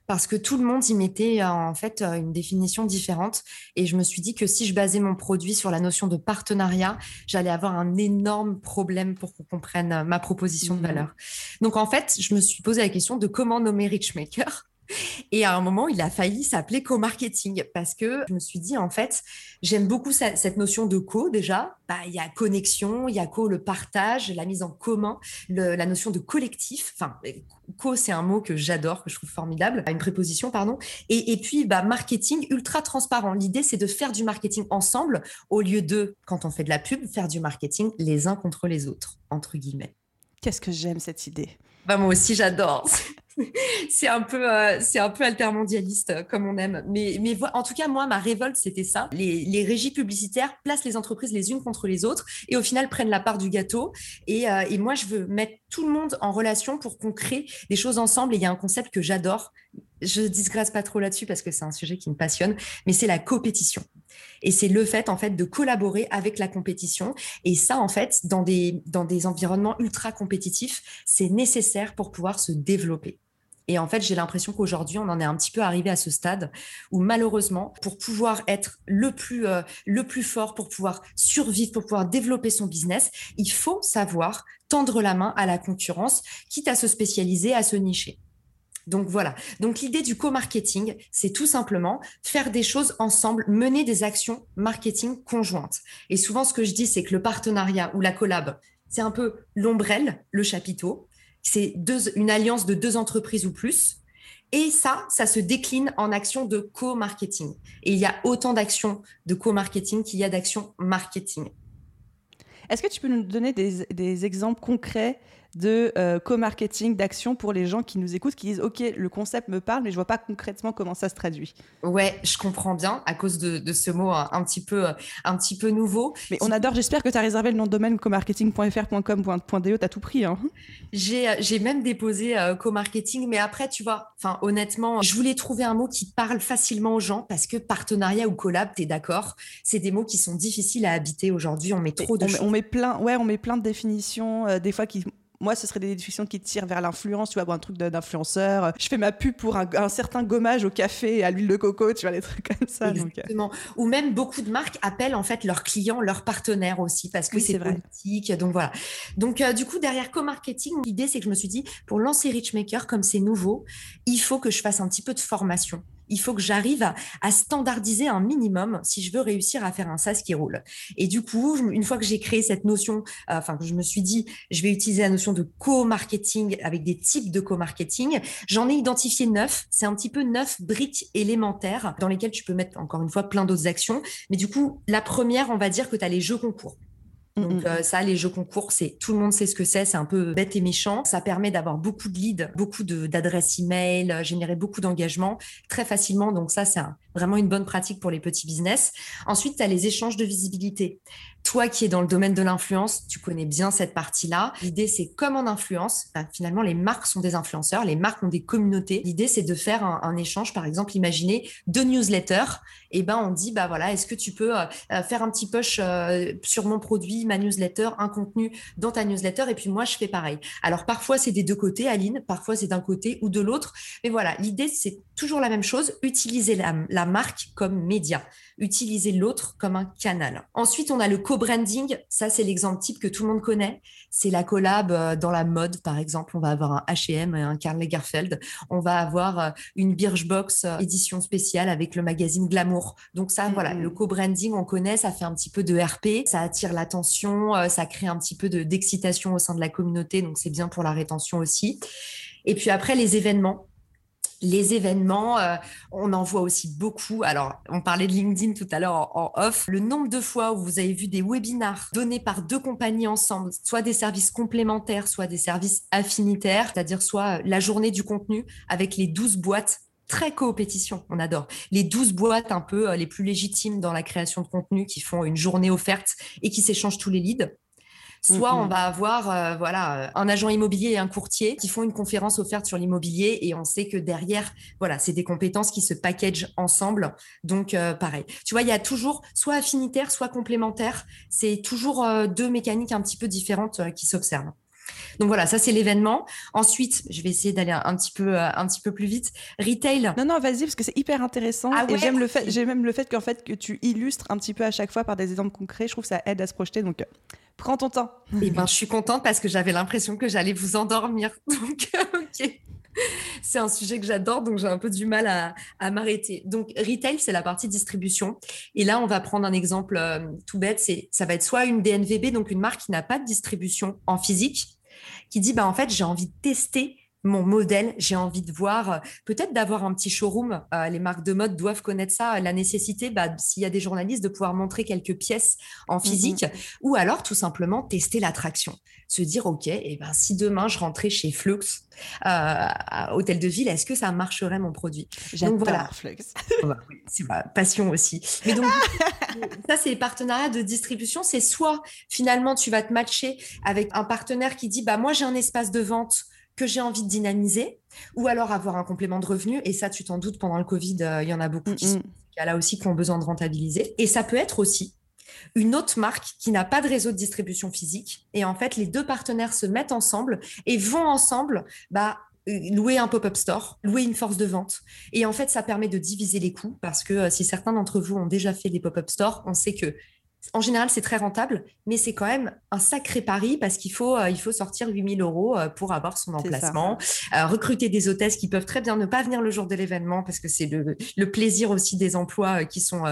parce que tout le monde y mettait euh, en fait euh, une définition différente. Et je me suis dit que si je basais mon produit sur la notion de partenariat, j'allais avoir un énorme problème pour qu'on comprenne ma proposition de mmh valeur. Donc en fait, je me suis posé la question de comment nommer Richmaker. Et à un moment, il a failli s'appeler co-marketing parce que je me suis dit, en fait, j'aime beaucoup cette notion de co déjà. Bah, il y a connexion, il y a co, le partage, la mise en commun, la notion de collectif. Enfin, co, c'est un mot que j'adore, que je trouve formidable, une préposition, pardon. Et, et puis, bah, marketing ultra transparent. L'idée, c'est de faire du marketing ensemble au lieu de, quand on fait de la pub, faire du marketing les uns contre les autres, entre guillemets. Qu'est-ce que j'aime cette idée? Bah, moi aussi, j'adore. c'est un peu, euh, c'est un peu altermondialiste euh, comme on aime. Mais, mais en tout cas, moi, ma révolte, c'était ça. Les, régies publicitaires placent les entreprises les unes contre les autres et au final prennent la part du gâteau. Et, euh, et moi, je veux mettre tout le monde en relation pour qu'on crée des choses ensemble. Et il y a un concept que j'adore. Je disgrâce pas trop là-dessus parce que c'est un sujet qui me passionne, mais c'est la compétition. Et c'est le fait, en fait, de collaborer avec la compétition. Et ça, en fait, dans des, dans des environnements ultra compétitifs, c'est nécessaire pour pouvoir se développer. Et en fait, j'ai l'impression qu'aujourd'hui, on en est un petit peu arrivé à ce stade où malheureusement, pour pouvoir être le plus, euh, le plus fort, pour pouvoir survivre, pour pouvoir développer son business, il faut savoir tendre la main à la concurrence, quitte à se spécialiser, à se nicher. Donc voilà. Donc l'idée du co-marketing, c'est tout simplement faire des choses ensemble, mener des actions marketing conjointes. Et souvent, ce que je dis, c'est que le partenariat ou la collab, c'est un peu l'ombrelle, le chapiteau c'est une alliance de deux entreprises ou plus. Et ça, ça se décline en actions de co-marketing. Et il y a autant d'actions de co-marketing qu'il y a d'actions marketing. Est-ce que tu peux nous donner des exemples concrets de euh, co-marketing, d'action pour les gens qui nous écoutent, qui disent OK, le concept me parle, mais je vois pas concrètement comment ça se traduit. Ouais, je comprends bien à cause de, ce mot un, petit peu, un petit peu nouveau. Mais on adore, j'espère que tu as réservé le nom de domaine comarketing.fr.com.de, tu as tout pris. Hein. J'ai même déposé euh, co-marketing, mais après, tu vois, honnêtement, je voulais trouver un mot qui parle facilement aux gens parce que partenariat ou collab, tu es d'accord, c'est des mots qui sont difficiles à habiter aujourd'hui. On met trop de on, met plein, ouais, on met plein de définitions, euh, des fois qui moi, ce serait des discussions qui tirent vers l'influence, tu vois, un truc d'influenceur. Je fais ma pub pour un, certain gommage au café et à l'huile de coco, tu vois, des trucs comme ça. Euh. Exactement. Ou même beaucoup de marques appellent en fait leurs clients, leurs partenaires aussi, parce que c'est politique. Donc voilà. Donc euh, du coup, derrière co-marketing, l'idée, c'est que je me suis dit, pour lancer Richmaker, comme c'est nouveau, il faut que je fasse un petit peu de formation il faut que j'arrive à, standardiser un minimum si je veux réussir à faire un SaaS qui roule. Et du coup, une fois que j'ai créé cette notion, euh, enfin que je me suis dit, je vais utiliser la notion de co-marketing avec des types de co-marketing, j'en ai identifié neuf. C'est un petit peu neuf briques élémentaires dans lesquelles tu peux mettre encore une fois plein d'autres actions. Mais du coup, la première, on va dire que tu as les jeux concours. Donc euh, ça, les jeux concours, c'est tout le monde sait ce que c'est, c'est un peu bête et méchant. Ça permet d'avoir beaucoup de leads, beaucoup d'adresses email, euh, générer beaucoup d'engagement très facilement. Donc ça, c'est vraiment une bonne pratique pour les petits business. Ensuite, tu as les échanges de visibilité. Toi qui es dans le domaine de l'influence, tu connais bien cette partie-là. L'idée, c'est comme en influence, bah, finalement, les marques sont des influenceurs, les marques ont des communautés. L'idée, c'est de faire un, échange, par exemple, imaginez deux newsletters. Et ben, on dit, bah voilà, est-ce que tu peux euh, euh, faire un petit push euh, sur mon produit, ma newsletter, un contenu dans ta newsletter, et puis moi, je fais pareil. Alors, parfois, c'est des deux côtés, Aline, parfois, c'est d'un côté ou de l'autre. Mais voilà, l'idée, c'est toujours la même chose, utiliser la, la marque comme média, utiliser l'autre comme un canal. Ensuite, on a le co-branding. Ça, c'est l'exemple type que tout le monde connaît. C'est la collab euh, dans la mode, par exemple. On va avoir un H&M et un Karl Lagerfeld. On va avoir euh, une Birchbox euh, édition spéciale avec le magazine Glamour. Donc ça, voilà, mm-hmm. le co-branding, on connaît. Ça fait un petit peu de RP. Ça attire l'attention. Ça crée un petit peu d'excitation au sein de la communauté. Donc c'est bien pour la rétention aussi. Et puis après, les événements les événements, euh, on en voit aussi beaucoup. Alors, on parlait de LinkedIn tout à l'heure en, off. Le nombre de fois où vous avez vu des webinars donnés par deux compagnies ensemble, soit des services complémentaires, soit des services affinitaires, c'est-à-dire soit la journée du contenu avec les 12 boîtes très coopétition, on adore. Les 12 boîtes un peu euh, les plus légitimes dans la création de contenu qui font une journée offerte et qui s'échangent tous les leads. Soit on va avoir euh, voilà un agent immobilier et un courtier qui font une conférence offerte sur l'immobilier et on sait que derrière voilà c'est des compétences qui se packagent ensemble. Donc euh, pareil. Tu vois il y a toujours soit affinitaire soit complémentaire. C'est toujours euh, deux mécaniques un petit peu différentes qui s'observent. Donc voilà, ça c'est l'événement. Ensuite, je vais essayer d'aller un petit peu un petit peu plus vite. Retail. Non non, vas-y parce que c'est hyper intéressant ah et j'aime le fait j'ai même le fait qu'en fait que tu illustres un petit peu à chaque fois par des exemples concrets, je trouve que ça aide à se projeter donc Prends ton temps. Eh ben, je suis contente parce que j'avais l'impression que j'allais vous endormir. Donc, ok. c'est un sujet que j'adore, donc j'ai un peu du mal à, m'arrêter. Donc, retail, c'est la partie distribution. Et là, on va prendre un exemple euh, tout bête. C'est, ça va être soit une DNVB, donc une marque qui n'a pas de distribution en physique, qui dit, bah, en fait, j'ai envie de tester mon modèle. J'ai envie de voir, euh, peut-être d'avoir un petit showroom. Euh, les marques de mode doivent connaître ça, la nécessité, bah, s'il y a des journalistes, de pouvoir montrer quelques pièces en mmh physique, ou alors tout simplement tester l'attraction. Se dire, OK, et eh ben, si demain je rentrais chez Flux, euh, Hôtel de Ville, est-ce que ça marcherait mon produit? J'adore voilà. Flux. c'est ma passion aussi. Mais donc, ça, c'est les partenariats de distribution. C'est soit finalement, tu vas te matcher avec un partenaire qui dit, bah, moi, j'ai un espace de vente que j'ai envie de dynamiser, ou alors avoir un complément de revenu. Et ça, tu t'en doutes, pendant le Covid, euh, il y en a beaucoup qui, sont, là aussi qui ont besoin de rentabiliser. Et ça peut être aussi une autre marque qui n'a pas de réseau de distribution physique. Et en fait, les deux partenaires se mettent ensemble et vont ensemble bah, euh, louer un pop-up store, louer une force de vente. Et en fait, ça permet de diviser les coûts parce que euh, si certains d'entre vous ont déjà fait des pop-up stores, on sait que en général, c'est très rentable, mais c'est quand même un sacré pari parce qu'il faut, euh, il faut sortir 8000 euros euh, pour avoir son emplacement, euh, recruter des hôtesses qui peuvent très bien ne pas venir le jour de l'événement parce que c'est le, plaisir aussi des emplois qui sont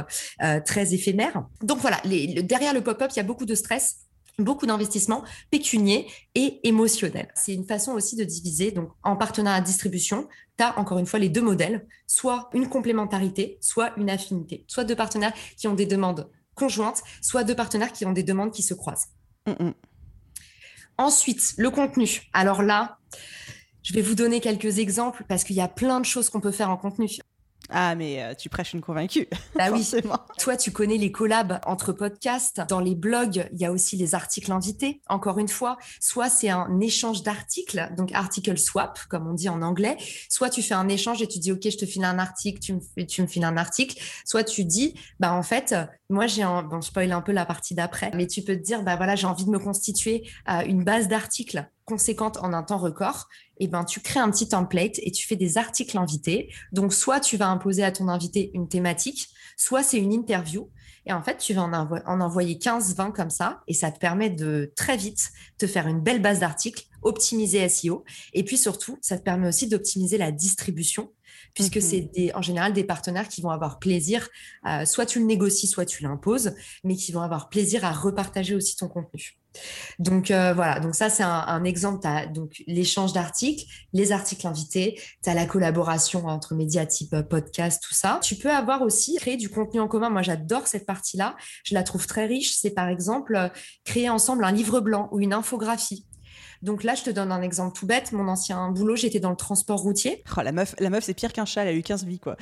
très éphémères. Donc voilà, derrière le pop-up, il y a beaucoup de stress beaucoup d'investissements pécuniers et émotionnels. C'est une façon aussi de diviser. Donc, en partenariat distribution, tu as encore une fois les deux modèles, soit une complémentarité, soit une affinité, soit deux partenaires qui ont des demandes conjointes, soit deux partenaires qui ont des demandes qui se croisent. Mm, mm. Ensuite, le contenu. Alors là, je vais vous donner quelques exemples parce qu'il y a plein de choses qu'on peut faire en contenu. Ah, mais euh, tu prêches une convaincue. Bah oui. Toi, tu connais les collabs entre podcasts. Dans les blogs, il y a aussi les articles invités. Encore une fois, soit c'est un échange d'articles, donc article swap, comme on dit en anglais. Soit tu fais un échange et tu dis, OK, je te file un article, tu me, tu me files un article. Soit tu dis, bah, en fait, moi, j'ai un, bon, je spoil un peu la partie d'après, mais tu peux te dire, bah voilà, j'ai envie de me constituer euh, une base d'articles conséquente en un temps record, eh ben tu crées un petit template et tu fais des articles invités. Donc soit tu vas imposer à ton invité une thématique, soit c'est une interview. Et en fait, tu vas en, en envoyer 15-20 comme ça, et ça te permet de très vite te faire une belle base d'articles, optimiser SEO, et puis surtout, ça te permet aussi d'optimiser la distribution puisque c'est des, en général des partenaires qui vont avoir plaisir, soit tu le négocies, soit tu l'imposes, mais qui vont avoir plaisir à repartager aussi ton contenu. Donc euh, voilà, donc ça c'est un, exemple. Tu as donc l'échange d'articles, les articles invités, tu as la collaboration entre médias type euh, podcast, tout ça. Tu peux avoir aussi créé du contenu en commun. Moi j'adore cette partie-là, je la trouve très riche. C'est par exemple euh, créer ensemble un livre blanc ou une infographie. Donc là, je te donne un exemple tout bête. Mon ancien boulot, j'étais dans le transport routier. Oh, la meuf, la meuf c'est pire qu'un chat, elle a eu 15 vies, quoi.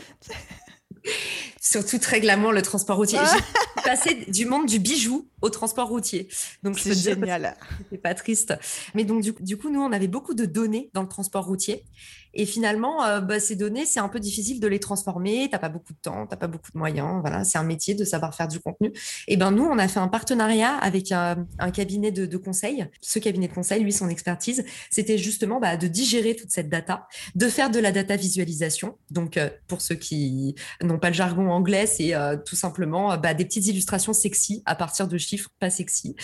Surtout très glamour, le transport routier. J'ai passé du monde du bijou au transport routier. Donc c'est génial. C'est pas triste. Mais donc du, coup, nous, on avait beaucoup de données dans le transport routier. Et finalement, euh, bah, ces données, c'est un peu difficile de les transformer. T'as pas beaucoup de temps, t'as pas beaucoup de moyens. Voilà, c'est un métier de savoir faire du contenu. Et ben nous, on a fait un partenariat avec un, cabinet de, conseil. Ce cabinet de conseil, lui, son expertise, c'était justement bah, de digérer toute cette data, de faire de la data visualisation. Donc euh, pour ceux qui n'ont pas le jargon anglais, c'est euh, tout simplement bah, des petites illustrations sexy à partir de chiffres pas sexy.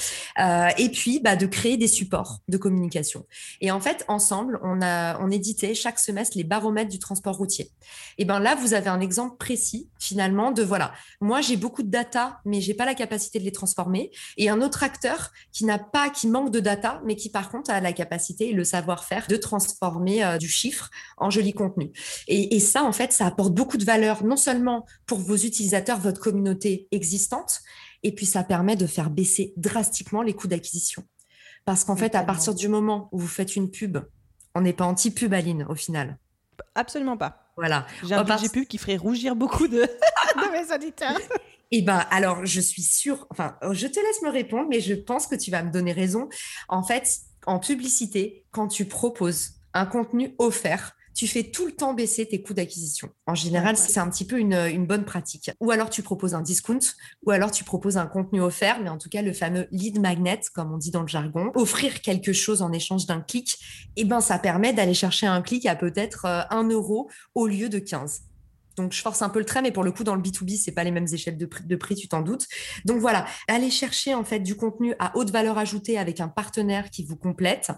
et puis de créer des supports de communication. Et en fait, ensemble, on a on éditait chaque semestre les baromètres du transport routier. Et ben là, vous avez un exemple précis finalement de voilà, moi j'ai beaucoup de data, mais j'ai pas la capacité de les transformer. Et un autre acteur qui n'a pas, qui manque de data, mais qui par contre a la capacité et le savoir-faire de transformer euh, du chiffre en joli contenu. Et, et ça, en fait, ça apporte beaucoup de valeur non seulement pour vos utilisateurs, votre communauté existante, et puis ça permet de faire baisser drastiquement les coûts d'acquisition. Parce qu'en fait, à partir du moment où vous faites une pub on n'est pas anti-pub, Aline, au final. Absolument pas. Voilà. J'ai un budget pub qui ferait rougir beaucoup de, de mes auditeurs. Eh ben, alors, je suis sûre, enfin, je te laisse me répondre, mais je pense que tu vas me donner raison. En fait, en publicité, quand tu proposes un contenu offert, tu fais tout le temps baisser tes coûts d'acquisition. En général, c'est un petit peu une, bonne pratique. Ou alors tu proposes un discount, ou alors tu proposes un contenu offert, mais en tout cas le fameux lead magnet, comme on dit dans le jargon, offrir quelque chose en échange d'un clic, eh ben ça permet d'aller chercher un clic à peut-être 1 euh, euro au lieu de 15. Donc, je force un peu le trait, mais pour le coup, dans le B2B, c'est pas les mêmes échelles de prix, de prix tu t'en doutes. Donc voilà, aller chercher en fait du contenu à haute valeur ajoutée avec un partenaire qui vous complète,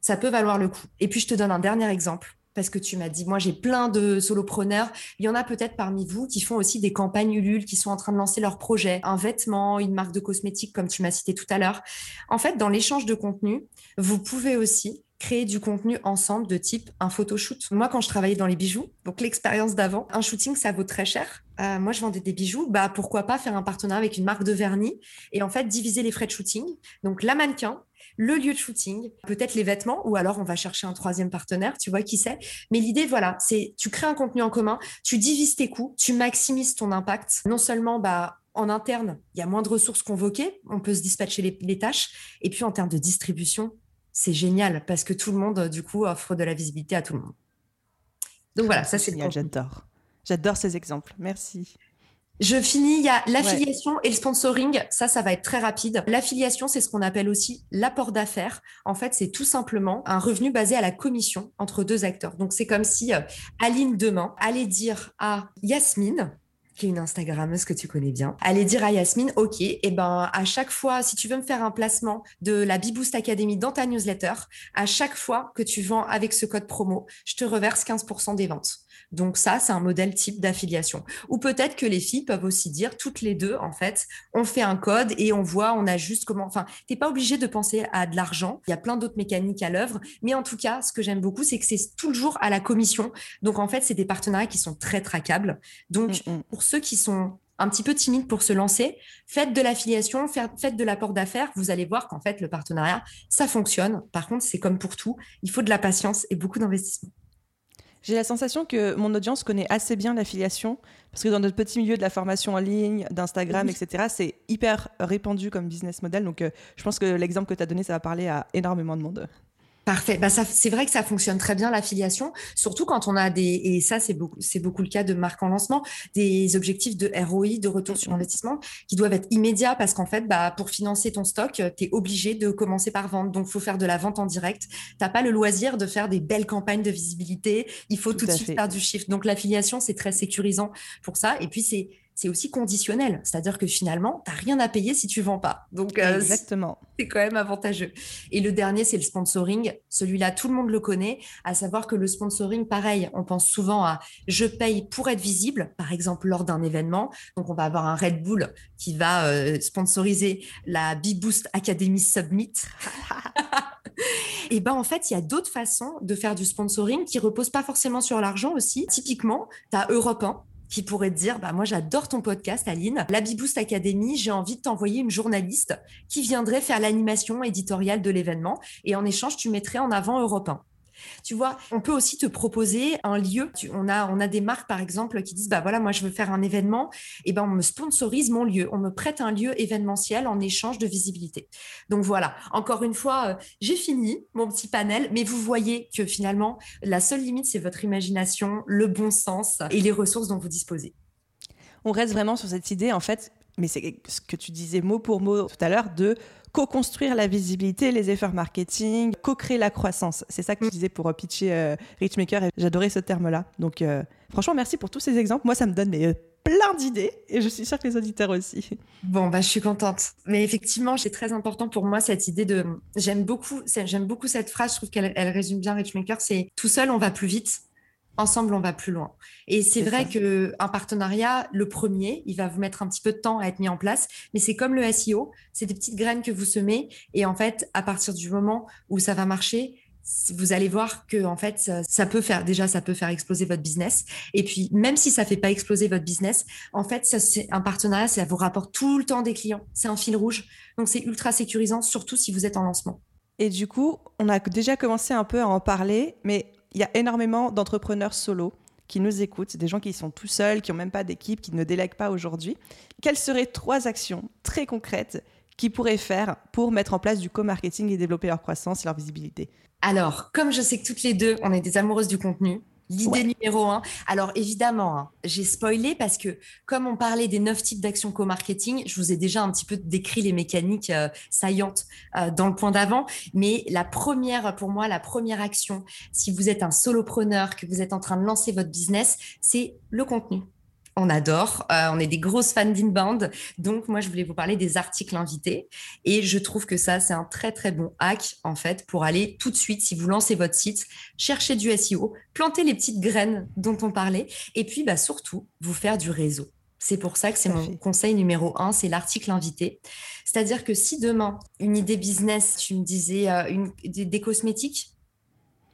ça peut valoir le coup. Et puis, je te donne un dernier exemple parce que tu m'as dit, moi j'ai plein de solopreneurs. Il y en a peut-être parmi vous qui font aussi des campagnes Ulule, qui sont en train de lancer leur projet, un vêtement, une marque de cosmétiques, comme tu m'as cité tout à l'heure. En fait, dans l'échange de contenu, vous pouvez aussi créer du contenu ensemble de type un photoshoot. Moi, quand je travaillais dans les bijoux, donc l'expérience d'avant, un shooting, ça vaut très cher. Euh, moi, je vendais des bijoux. Bah, pourquoi pas faire un partenariat avec une marque de vernis et en fait diviser les frais de shooting. Donc, la mannequin, le lieu de shooting, peut-être les vêtements, ou alors on va chercher un troisième partenaire, tu vois qui c'est. Mais l'idée, voilà, c'est tu crées un contenu en commun, tu divises tes coûts, tu maximises ton impact. Non seulement, bah, en interne, il y a moins de ressources convoquées, on peut se dispatcher les, les tâches. Et puis en termes de distribution, c'est génial parce que tout le monde, du coup, offre de la visibilité à tout le monde. Donc voilà, ça c'est génial. J'adore. J'adore ces exemples. Merci. Je finis, il y a l'affiliation et le sponsoring. Ça, ça va être très rapide. L'affiliation, c'est ce qu'on appelle aussi l'apport d'affaires. En fait, c'est tout simplement un revenu basé à la commission entre deux acteurs. Donc, c'est comme si euh, Aline demain allait dire à Yasmine, qui est une Instagrammeuse que tu connais bien, allez dire à Yasmine, OK, et eh ben, à chaque fois, si tu veux me faire un placement de la Biboost Academy dans ta newsletter, à chaque fois que tu vends avec ce code promo, je te reverse 15% des ventes. Donc ça, c'est un modèle type d'affiliation. Ou peut-être que les filles peuvent aussi dire toutes les deux, en fait, on fait un code et on voit, on ajuste comment. Enfin, t'es pas obligé de penser à de l'argent. Il y a plein d'autres mécaniques à l'œuvre. Mais en tout cas, ce que j'aime beaucoup, c'est que c'est toujours à la commission. Donc en fait, c'est des partenariats qui sont très traquables. Donc mm, mm. pour ceux qui sont un petit peu timides pour se lancer, faites de l'affiliation, faites de l'apport d'affaires. Vous allez voir qu'en fait, le partenariat, ça fonctionne. Par contre, c'est comme pour tout, il faut de la patience et beaucoup d'investissement. J'ai la sensation que mon audience connaît assez bien l'affiliation, parce que dans notre petit milieu de la formation en ligne, d'Instagram, etc., c'est hyper répandu comme business model. Donc, euh, je pense que l'exemple que tu as donné, ça va parler à énormément de monde. Parfait. Bah ça, c'est vrai que ça fonctionne très bien l'affiliation, surtout quand on a des et ça c'est beaucoup c'est beaucoup le cas de marques en lancement, des objectifs de ROI, de retour sur investissement, qui doivent être immédiats parce qu'en fait, bah pour financer ton stock, tu es obligé de commencer par vendre. Donc faut faire de la vente en direct. T'as pas le loisir de faire des belles campagnes de visibilité. Il faut tout, tout de suite faire du chiffre. Donc l'affiliation c'est très sécurisant pour ça. Et puis c'est c'est aussi conditionnel. C'est-à-dire que finalement, tu n'as rien à payer si tu vends pas. Donc, euh, Exactement. c'est quand même avantageux. Et le dernier, c'est le sponsoring. Celui-là, tout le monde le connaît, à savoir que le sponsoring, pareil, on pense souvent à je paye pour être visible, par exemple lors d'un événement. Donc, on va avoir un Red Bull qui va euh, sponsoriser la B-Boost Academy Submit. Et ben en fait, il y a d'autres façons de faire du sponsoring qui reposent pas forcément sur l'argent aussi. Typiquement, tu as Europe 1 qui pourrait te dire bah moi j'adore ton podcast Aline, la Biboost Academy, j'ai envie de t'envoyer une journaliste qui viendrait faire l'animation éditoriale de l'événement et en échange tu mettrais en avant Europe 1. Tu vois, on peut aussi te proposer un lieu. on, a, on a des marques, par exemple, qui disent, bah voilà, moi, je veux faire un événement. Et ben, on me sponsorise mon lieu. On me prête un lieu événementiel en échange de visibilité. Donc voilà. Encore une fois, euh, j'ai fini mon petit panel, mais vous voyez que finalement, la seule limite, c'est votre imagination, le bon sens et les ressources dont vous disposez. On reste vraiment sur cette idée, en fait, mais c'est ce que tu disais mot pour mot tout à l'heure, de co-construire la visibilité, les efforts marketing, co-créer la croissance. C'est ça que tu mm. disais pour euh, pitcher euh, Richmaker et j'adorais ce terme-là. Donc euh, franchement, merci pour tous ces exemples. Moi, ça me donne plein d'idées et je suis sûre que les auditeurs aussi. Bon, bah, je suis contente. Mais effectivement, c'est très important pour moi cette idée de. J'aime beaucoup, j'aime beaucoup cette phrase. Je trouve qu'elle elle résume bien Richmaker. C'est tout seul, on va plus vite ensemble, on va plus loin. Et c'est vrai que un partenariat, le premier, il va vous mettre un petit peu de temps à être mis en place, mais c'est comme le SEO, c'est des petites graines que vous semez, et en fait, à partir du moment où ça va marcher, vous allez voir que en fait ça, peut faire déjà ça peut faire exploser votre business. Et puis même si ça fait pas exploser votre business en fait ça c'est un partenariat ça vous rapporte tout le temps des clients. C'est un fil rouge. Donc c'est ultra sécurisant surtout si vous êtes en lancement. Et du coup on a déjà commencé un peu à en parler mais il y a énormément d'entrepreneurs solo qui nous écoutent, des gens qui sont tout seuls, qui n'ont même pas d'équipe, qui ne délèguent pas aujourd'hui. Quelles seraient trois actions très concrètes qu'ils pourraient faire pour mettre en place du co-marketing et développer leur croissance et leur visibilité? Alors, comme je sais que toutes les deux, on est des amoureuses du contenu, L'idée numéro un. Alors évidemment, hein, j'ai spoilé parce que comme on parlait des neuf types d'actions co-marketing, je vous ai déjà un petit peu décrit les mécaniques euh, saillantes euh, dans le point d'avant. Mais la première, pour moi, la première action, si vous êtes un solopreneur, que vous êtes en train de lancer votre business, c'est le contenu on adore. Euh, on est des grosses fans d'inbound. Donc, moi, je voulais vous parler des articles invités. Et je trouve que ça, c'est un très, très bon hack, en fait, pour aller tout de suite, si vous lancez votre site, chercher du SEO, planter les petites graines dont on parlait. Et puis, bah, surtout, vous faire du réseau. C'est pour ça que c'est mon conseil numéro un, c'est l'article invité. C'est-à-dire que si demain, une idée business, tu me disais euh, une, des cosmétiques,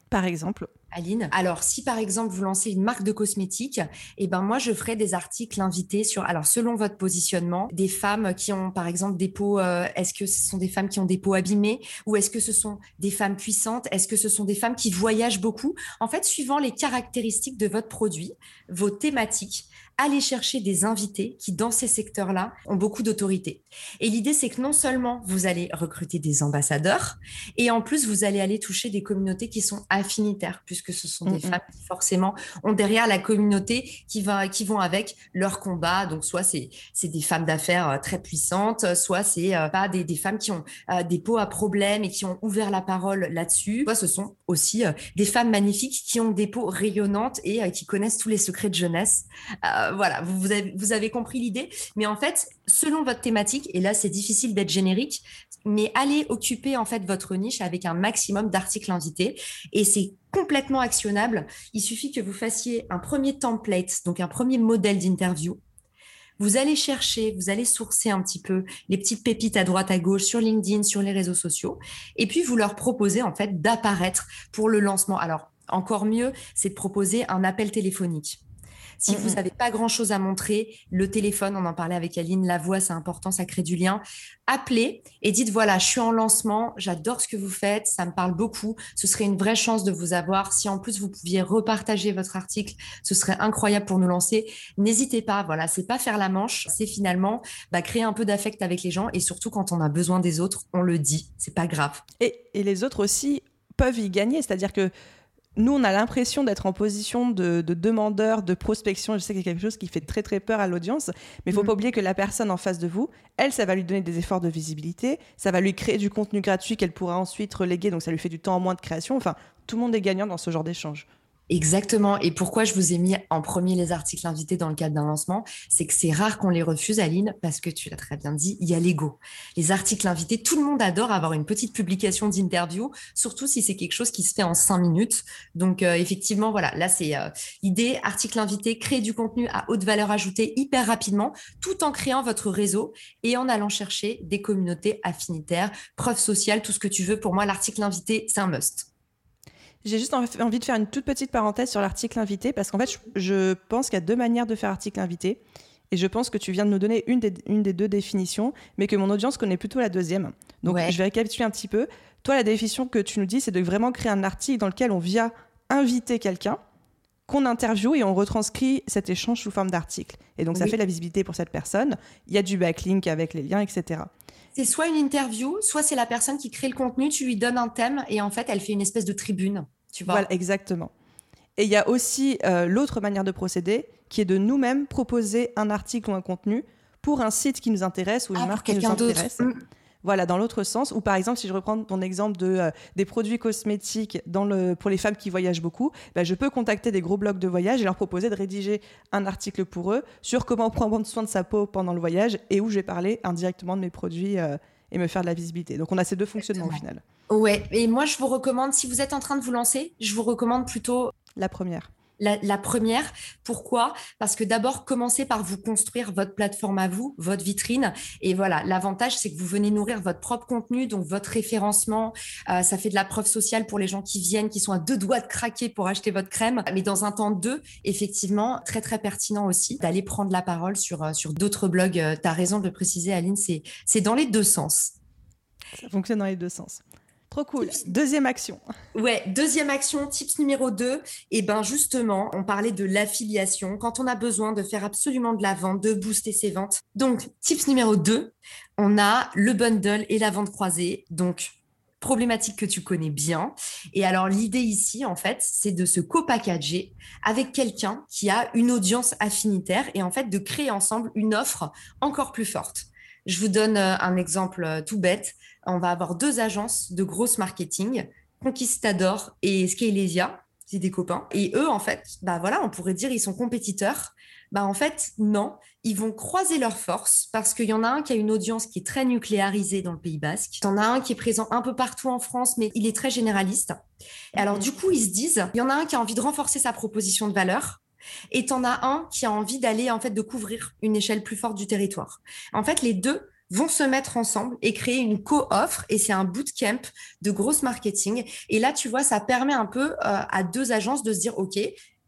par exemple Aline. Alors, si par exemple vous lancez une marque de cosmétiques, eh ben moi je ferai des articles invités sur, alors selon votre positionnement, des femmes qui ont par exemple des peaux. Euh, est-ce que ce sont des femmes qui ont des peaux abîmées ou est-ce que ce sont des femmes puissantes? Est-ce que ce sont des femmes qui voyagent beaucoup? En fait, suivant les caractéristiques de votre produit, vos thématiques, allez chercher des invités qui, dans ces secteurs-là, ont beaucoup d'autorité. Et l'idée, c'est que non seulement vous allez recruter des ambassadeurs, et en plus, vous allez aller toucher des communautés qui sont affinitaires, puisque ce sont des femmes qui, forcément, ont derrière la communauté qui, va, qui vont avec leur combat. Donc, soit c'est des femmes d'affaires euh, très puissantes, soit c'est euh, pas des, des, femmes qui ont euh, des peaux à problème et qui ont ouvert la parole là-dessus. Soit ce sont aussi des femmes magnifiques qui ont des peaux rayonnantes et qui connaissent tous les secrets de jeunesse. Euh, voilà, vous, avez, compris l'idée. Mais en fait, selon votre thématique, et là c'est difficile d'être générique, mais allez occuper en fait votre niche avec un maximum d'articles invités. Et c'est complètement actionnable. Il suffit que vous fassiez un premier template, donc un premier modèle d'interview. Vous allez chercher, vous allez sourcer un petit peu les petites pépites à droite à gauche sur LinkedIn, sur les réseaux sociaux, et puis vous leur proposez en fait d'apparaître pour le lancement. Alors encore mieux, c'est de proposer un appel téléphonique. Si vous n'avez pas grand-chose à montrer, le téléphone, on en parlait avec Aline, la voix, c'est important, ça crée du lien. Appelez et dites, voilà, je suis en lancement, j'adore ce que vous faites, ça me parle beaucoup. Ce serait une vraie chance de vous avoir. Si en plus vous pouviez repartager votre article, ce serait incroyable pour nous lancer. N'hésitez pas, voilà, c'est pas faire la manche, c'est finalement bah, créer un peu d'affect avec les gens et surtout quand on a besoin des autres, on le dit, c'est pas grave. Et, et les autres aussi peuvent y gagner, c'est-à-dire que nous, on a l'impression d'être en position de, demandeur, de prospection. Je sais que c'est quelque chose qui fait très très peur à l'audience, mais il faut mm. pas oublier que la personne en face de vous, elle, ça va lui donner des efforts de visibilité, ça va lui créer du contenu gratuit qu'elle pourra ensuite reléguer, donc ça lui fait du temps en moins de création. Enfin, tout le monde est gagnant dans ce genre d'échange. Exactement. Et pourquoi je vous ai mis en premier les articles invités dans le cadre d'un lancement, c'est que c'est rare qu'on les refuse, Aline, parce que tu l'as très bien dit, il y a l'ego. Les articles invités, tout le monde adore avoir une petite publication d'interview, surtout si c'est quelque chose qui se fait en cinq minutes. Donc euh, effectivement, voilà, là c'est euh, l'idée, article invité, créer du contenu à haute valeur ajoutée hyper rapidement, tout en créant votre réseau et en allant chercher des communautés affinitaires, preuves sociales, tout ce que tu veux. Pour moi, l'article invité, c'est un must. J'ai juste envie de faire une toute petite parenthèse sur l'article invité parce qu'en fait, je pense qu'il y a deux manières de faire article invité. Et je pense que tu viens de nous donner une des, une des deux définitions, mais que mon audience connaît plutôt la deuxième. Donc, je vais récapituler un petit peu. Toi, la définition que tu nous dis, c'est de vraiment créer un article dans lequel on vient inviter quelqu'un, qu'on interviewe et on retranscrit cet échange sous forme d'article. Et donc, ça fait la visibilité pour cette personne. Il y a du backlink avec les liens, etc. C'est soit une interview, soit c'est la personne qui crée le contenu, tu lui donnes un thème et en fait, elle fait une espèce de tribune. Voilà, exactement. Et il y a aussi euh, l'autre manière de procéder, qui est de nous-mêmes proposer un article ou un contenu pour un site qui nous intéresse ou une ah, marque qui nous intéresse. Mm. Voilà, dans l'autre sens. Ou par exemple, si je reprends ton exemple de, euh, des produits cosmétiques dans le, pour les femmes qui voyagent beaucoup, bah, je peux contacter des gros blogs de voyage et leur proposer de rédiger un article pour eux sur comment prendre soin de sa peau pendant le voyage et où je vais parler indirectement de mes produits euh, et me faire de la visibilité. Donc on a ces deux fonctionnements au final. Ouais, et moi je vous recommande, si vous êtes en train de vous lancer, je vous recommande plutôt la première. La, première, pourquoi? Parce que d'abord, commencez par vous construire votre plateforme à vous, votre vitrine. Et voilà, l'avantage, c'est que vous venez nourrir votre propre contenu, donc votre référencement. Euh, ça fait de la preuve sociale pour les gens qui viennent, qui sont à deux doigts de craquer pour acheter votre crème. Mais dans un temps deux, effectivement, très très pertinent aussi d'aller prendre la parole sur, euh, sur d'autres blogs. Euh, tu as raison de le préciser, Aline, c'est dans les deux sens. Ça fonctionne dans les deux sens. Trop cool. Deuxième action. Ouais, deuxième action, tips numéro 2. Et eh ben justement, on parlait de l'affiliation quand on a besoin de faire absolument de la vente, de booster ses ventes. Donc, tips numéro 2, on a le bundle et la vente croisée. Donc, problématique que tu connais bien. Et alors, l'idée ici, en fait, c'est de se copackager avec quelqu'un qui a une audience affinitaire et en fait de créer ensemble une offre encore plus forte. Je vous donne euh, un exemple euh, tout bête on va avoir deux agences de grosse marketing, Conquistador et Scalesia. c'est des copains. Et eux, en fait, bah voilà, on pourrait dire ils sont compétiteurs. Bah en fait, non, ils vont croiser leurs forces parce qu'il y en a un qui a une audience qui est très nucléarisée dans le Pays Basque. Il y en a un qui est présent un peu partout en France, mais il est très généraliste. Et alors, du coup, ils se disent, il y en a un qui a envie de renforcer sa proposition de valeur. Et en as un qui a envie d'aller, en fait, de couvrir une échelle plus forte du territoire. En fait, les deux vont se mettre ensemble et créer une co-offre et c'est un bootcamp de grosse marketing. Et là, tu vois, ça permet un peu euh, à deux agences de se dire, OK,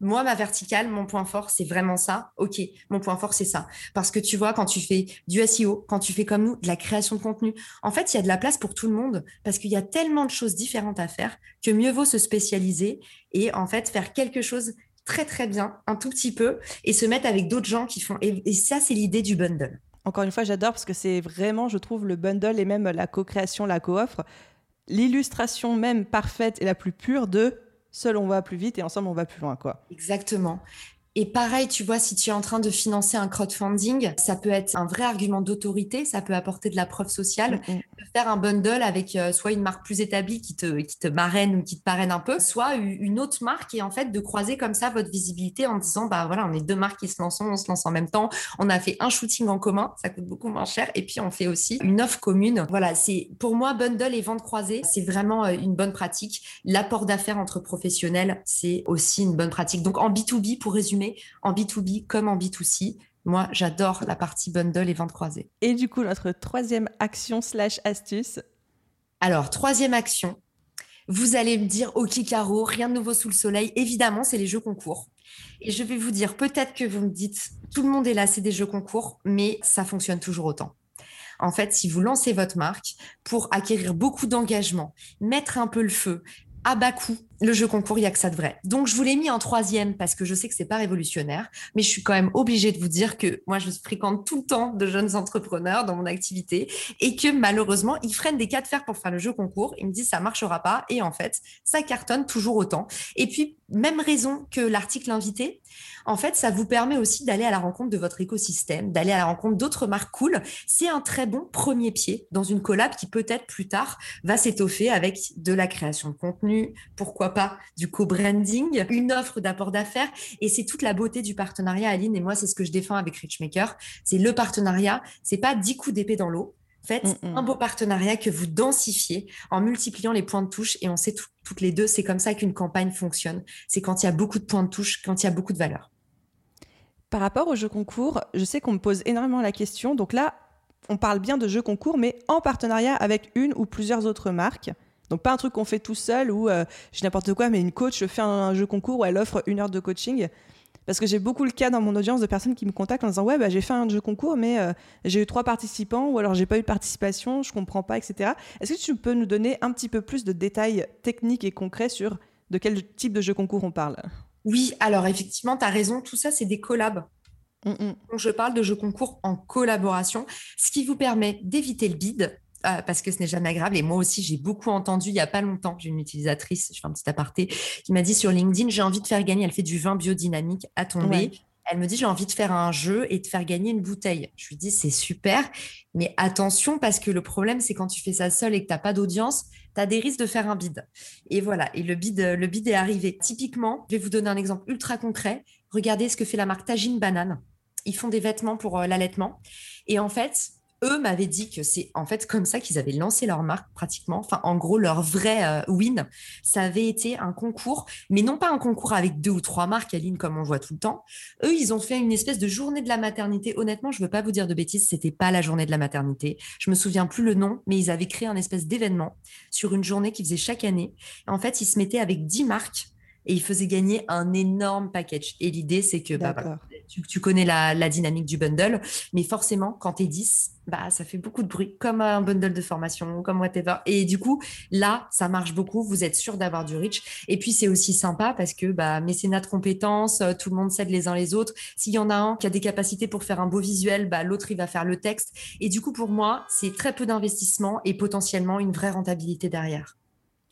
moi, ma verticale, mon point fort, c'est vraiment ça. OK, mon point fort, c'est ça. Parce que tu vois, quand tu fais du SEO, quand tu fais comme nous, de la création de contenu, en fait, il y a de la place pour tout le monde parce qu'il y a tellement de choses différentes à faire que mieux vaut se spécialiser et en fait faire quelque chose très très bien, un tout petit peu, et se mettre avec d'autres gens qui font. Et, et ça, c'est l'idée du bundle. Encore une fois, j'adore parce que c'est vraiment, je trouve, le bundle et même la co-création, la co-offre, l'illustration même parfaite et la plus pure de seul on va plus vite et ensemble on va plus loin, quoi. Exactement. Et pareil, tu vois, si tu es en train de financer un crowdfunding, ça peut être un vrai argument d'autorité, ça peut apporter de la preuve sociale. Mm, mm. Faire un bundle avec euh, soit une marque plus établie qui te, qui te marraine ou qui te parraine un peu, soit une autre marque et en fait de croiser comme ça votre visibilité en disant, bah voilà, on est deux marques qui se lancent, on se lance en même temps, on a fait un shooting en commun, ça coûte beaucoup moins cher, et puis on fait aussi une offre commune. Voilà, c'est pour moi, bundle et vente croisée, c'est vraiment euh, une bonne pratique. L'apport d'affaires entre professionnels, c'est aussi une bonne pratique. Donc en B2B, pour résumer, en B2B comme en B2C. Moi, j'adore la partie bundle et vente croisée. Et du coup, notre troisième action slash astuce Alors, troisième action, vous allez me dire, OK, Caro, rien de nouveau sous le soleil. Évidemment, c'est les jeux concours. Et je vais vous dire, peut-être que vous me dites, tout le monde est là, c'est des jeux concours, mais ça fonctionne toujours autant. En fait, si vous lancez votre marque pour acquérir beaucoup d'engagement, mettre un peu le feu, à bas coût, le jeu concours, il n'y a que ça de vrai. Donc, je vous l'ai mis en troisième parce que je sais que c'est pas révolutionnaire, mais je suis quand même obligée de vous dire que moi, je fréquente tout le temps de jeunes entrepreneurs dans mon activité et que malheureusement, ils freinent des cas de fer pour faire le jeu concours. Ils me disent ça marchera pas et en fait, ça cartonne toujours autant. Et puis, même raison que l'article invité, en fait, ça vous permet aussi d'aller à la rencontre de votre écosystème, d'aller à la rencontre d'autres marques cool. C'est un très bon premier pied dans une collab qui peut-être plus tard va s'étoffer avec de la création de contenu, pourquoi pas du co-branding, une offre d'apport d'affaires. Et c'est toute la beauté du partenariat, Aline. Et moi, c'est ce que je défends avec Richmaker. C'est le partenariat. C'est pas dix coups d'épée dans l'eau. Faites mm, mm. un beau partenariat que vous densifiez en multipliant les points de touche. Et on sait toutes les deux, c'est comme ça qu'une campagne fonctionne. C'est quand il y a beaucoup de points de touche, quand il y a beaucoup de valeur. Par rapport aux jeux concours, je sais qu'on me pose énormément la question. Donc là, on parle bien de jeux concours, mais en partenariat avec une ou plusieurs autres marques. Donc pas un truc qu'on fait tout seul ou euh, je n'importe quoi, mais une coach fait un, jeu concours où elle offre une heure de coaching. Parce que j'ai beaucoup le cas dans mon audience de personnes qui me contactent en disant ouais bah, j'ai fait un jeu concours mais euh, j'ai eu trois participants ou alors j'ai pas eu de participation, je comprends pas etc. Est-ce que tu peux nous donner un petit peu plus de détails techniques et concrets sur de quel type de jeu concours on parle? Oui, alors effectivement, tu as raison, tout ça, c'est des collabs. Mm, mm. Donc, je parle de jeux concours en collaboration, ce qui vous permet d'éviter le bid, euh, parce que ce n'est jamais agréable. Et moi aussi, j'ai beaucoup entendu il n'y a pas longtemps, j'ai une utilisatrice, je fais un petit aparté, qui m'a dit sur LinkedIn, j'ai envie de faire gagner, elle fait du vin biodynamique à tomber. Elle me dit, j'ai envie de faire un jeu et de faire gagner une bouteille. Je lui dis, c'est super, mais attention, parce que le problème, c'est quand tu fais ça seul et que tu n'as pas d'audience, tu as des risques de faire un bid. Et voilà, et le bid, le bid est arrivé. Typiquement, je vais vous donner un exemple ultra concret. Regardez ce que fait la marque Tagine Banane. Ils font des vêtements pour euh, l'allaitement. Et en fait, eux m'avaient dit que c'est en fait comme ça qu'ils avaient lancé leur marque pratiquement. Enfin, en gros, leur vrai euh, win, ça avait été un concours, mais non pas un concours avec deux ou trois marques, Aline, comme on voit tout le temps. Eux, ils ont fait une espèce de journée de la maternité. Honnêtement, je veux pas vous dire de bêtises, c'était pas la journée de la maternité. Je me souviens plus le nom, mais ils avaient créé un espèce d'événement sur une journée qu'ils faisaient chaque année. En fait, ils se mettaient avec dix marques et ils faisaient gagner un énorme package. Et l'idée, c'est que bah, tu, connais la, dynamique du bundle, mais forcément, quand tu es 10, bah, ça fait beaucoup de bruit, comme un bundle de formation, comme whatever. Et du coup, là, ça marche beaucoup, vous êtes sûr d'avoir du reach. Et puis, c'est aussi sympa parce que bah, mécénat de compétences, euh, tout le monde s'aide les uns les autres. S'il y en a un qui a des capacités pour faire un beau visuel, bah, l'autre, il va faire le texte. Et du coup, pour moi, c'est très peu d'investissement et potentiellement une vraie rentabilité derrière.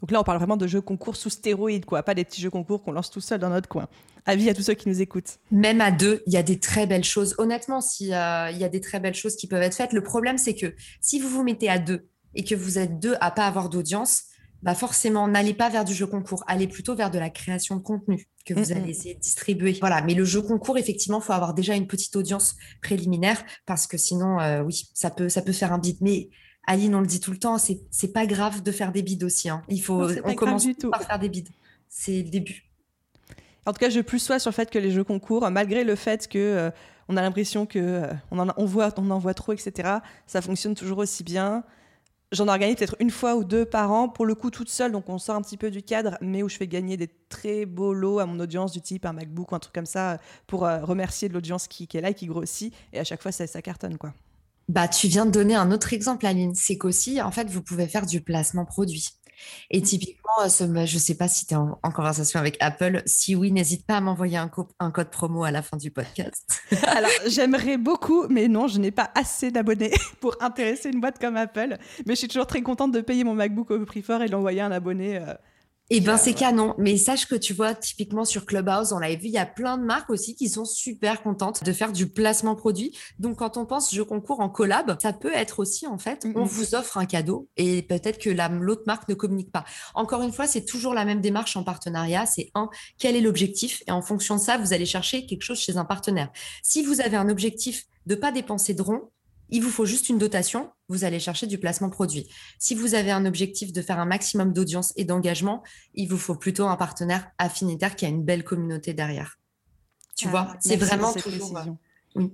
Donc là, on parle vraiment de jeux concours sous stéroïdes, quoi, pas des petits jeux concours qu'on lance tout seul dans notre coin. Avis à tous ceux qui nous écoutent. Même à deux, il y a des très belles choses. Honnêtement, s'il euh, il y a des très belles choses qui peuvent être faites, le problème, c'est que si vous vous mettez à deux et que vous êtes deux à pas avoir d'audience, bah forcément, n'allez pas vers du jeu concours, allez plutôt vers de la création de contenu que vous allez essayer de distribuer. Voilà, mais le jeu concours, effectivement, il faut avoir déjà une petite audience préliminaire parce que sinon, euh, oui, ça peut, ça peut faire un bid. Mais Aline, on le dit tout le temps, c'est, c'est pas grave de faire des bids aussi. Hein. Il faut, on commence par faire des bids. C'est le début. En tout cas, je plus sois sur le fait que les jeux concours, malgré le fait que euh, on a l'impression que euh, on, en, on, voit, on en voit trop, etc., ça fonctionne toujours aussi bien. J'en organise peut-être une fois ou deux par an, pour le coup toute seule, donc on sort un petit peu du cadre, mais où je fais gagner des très beaux lots à mon audience du type un MacBook ou un truc comme ça, pour euh, remercier de l'audience qui, est là et qui grossit. Et à chaque fois, ça, ça cartonne, quoi. Bah, tu viens de donner un autre exemple, Aline. C'est qu'aussi, en fait, vous pouvez faire du placement produit. Et mmh. typiquement, je ne sais pas si tu es en, conversation avec Apple. Si oui, n'hésite pas à m'envoyer un, un, code promo à la fin du podcast. Alors, j'aimerais beaucoup, mais non, je n'ai pas assez d'abonnés pour intéresser une boîte comme Apple. Mais je suis toujours très contente de payer mon MacBook au prix fort et de l'envoyer à un abonné. Euh, eh ben c'est canon, mais sache que tu vois typiquement sur Clubhouse, on l'avait vu, il y a plein de marques aussi qui sont super contentes de faire du placement produit. Donc quand on pense jeu concours en collab, ça peut être aussi en fait, on vous offre un cadeau et peut-être que l'autre marque ne communique pas. Encore une fois, c'est toujours la même démarche en partenariat. C'est un, quel est l'objectif? Et en fonction de ça, vous allez chercher quelque chose chez un partenaire. Si vous avez un objectif de pas dépenser de rond, il vous faut juste une dotation, vous allez chercher du placement produit. Si vous avez un objectif de faire un maximum d'audience et d'engagement, il vous faut plutôt un partenaire affinitaire qui a une belle communauté derrière. Tu ah, vois, c'est vraiment toujours. Euh, oui.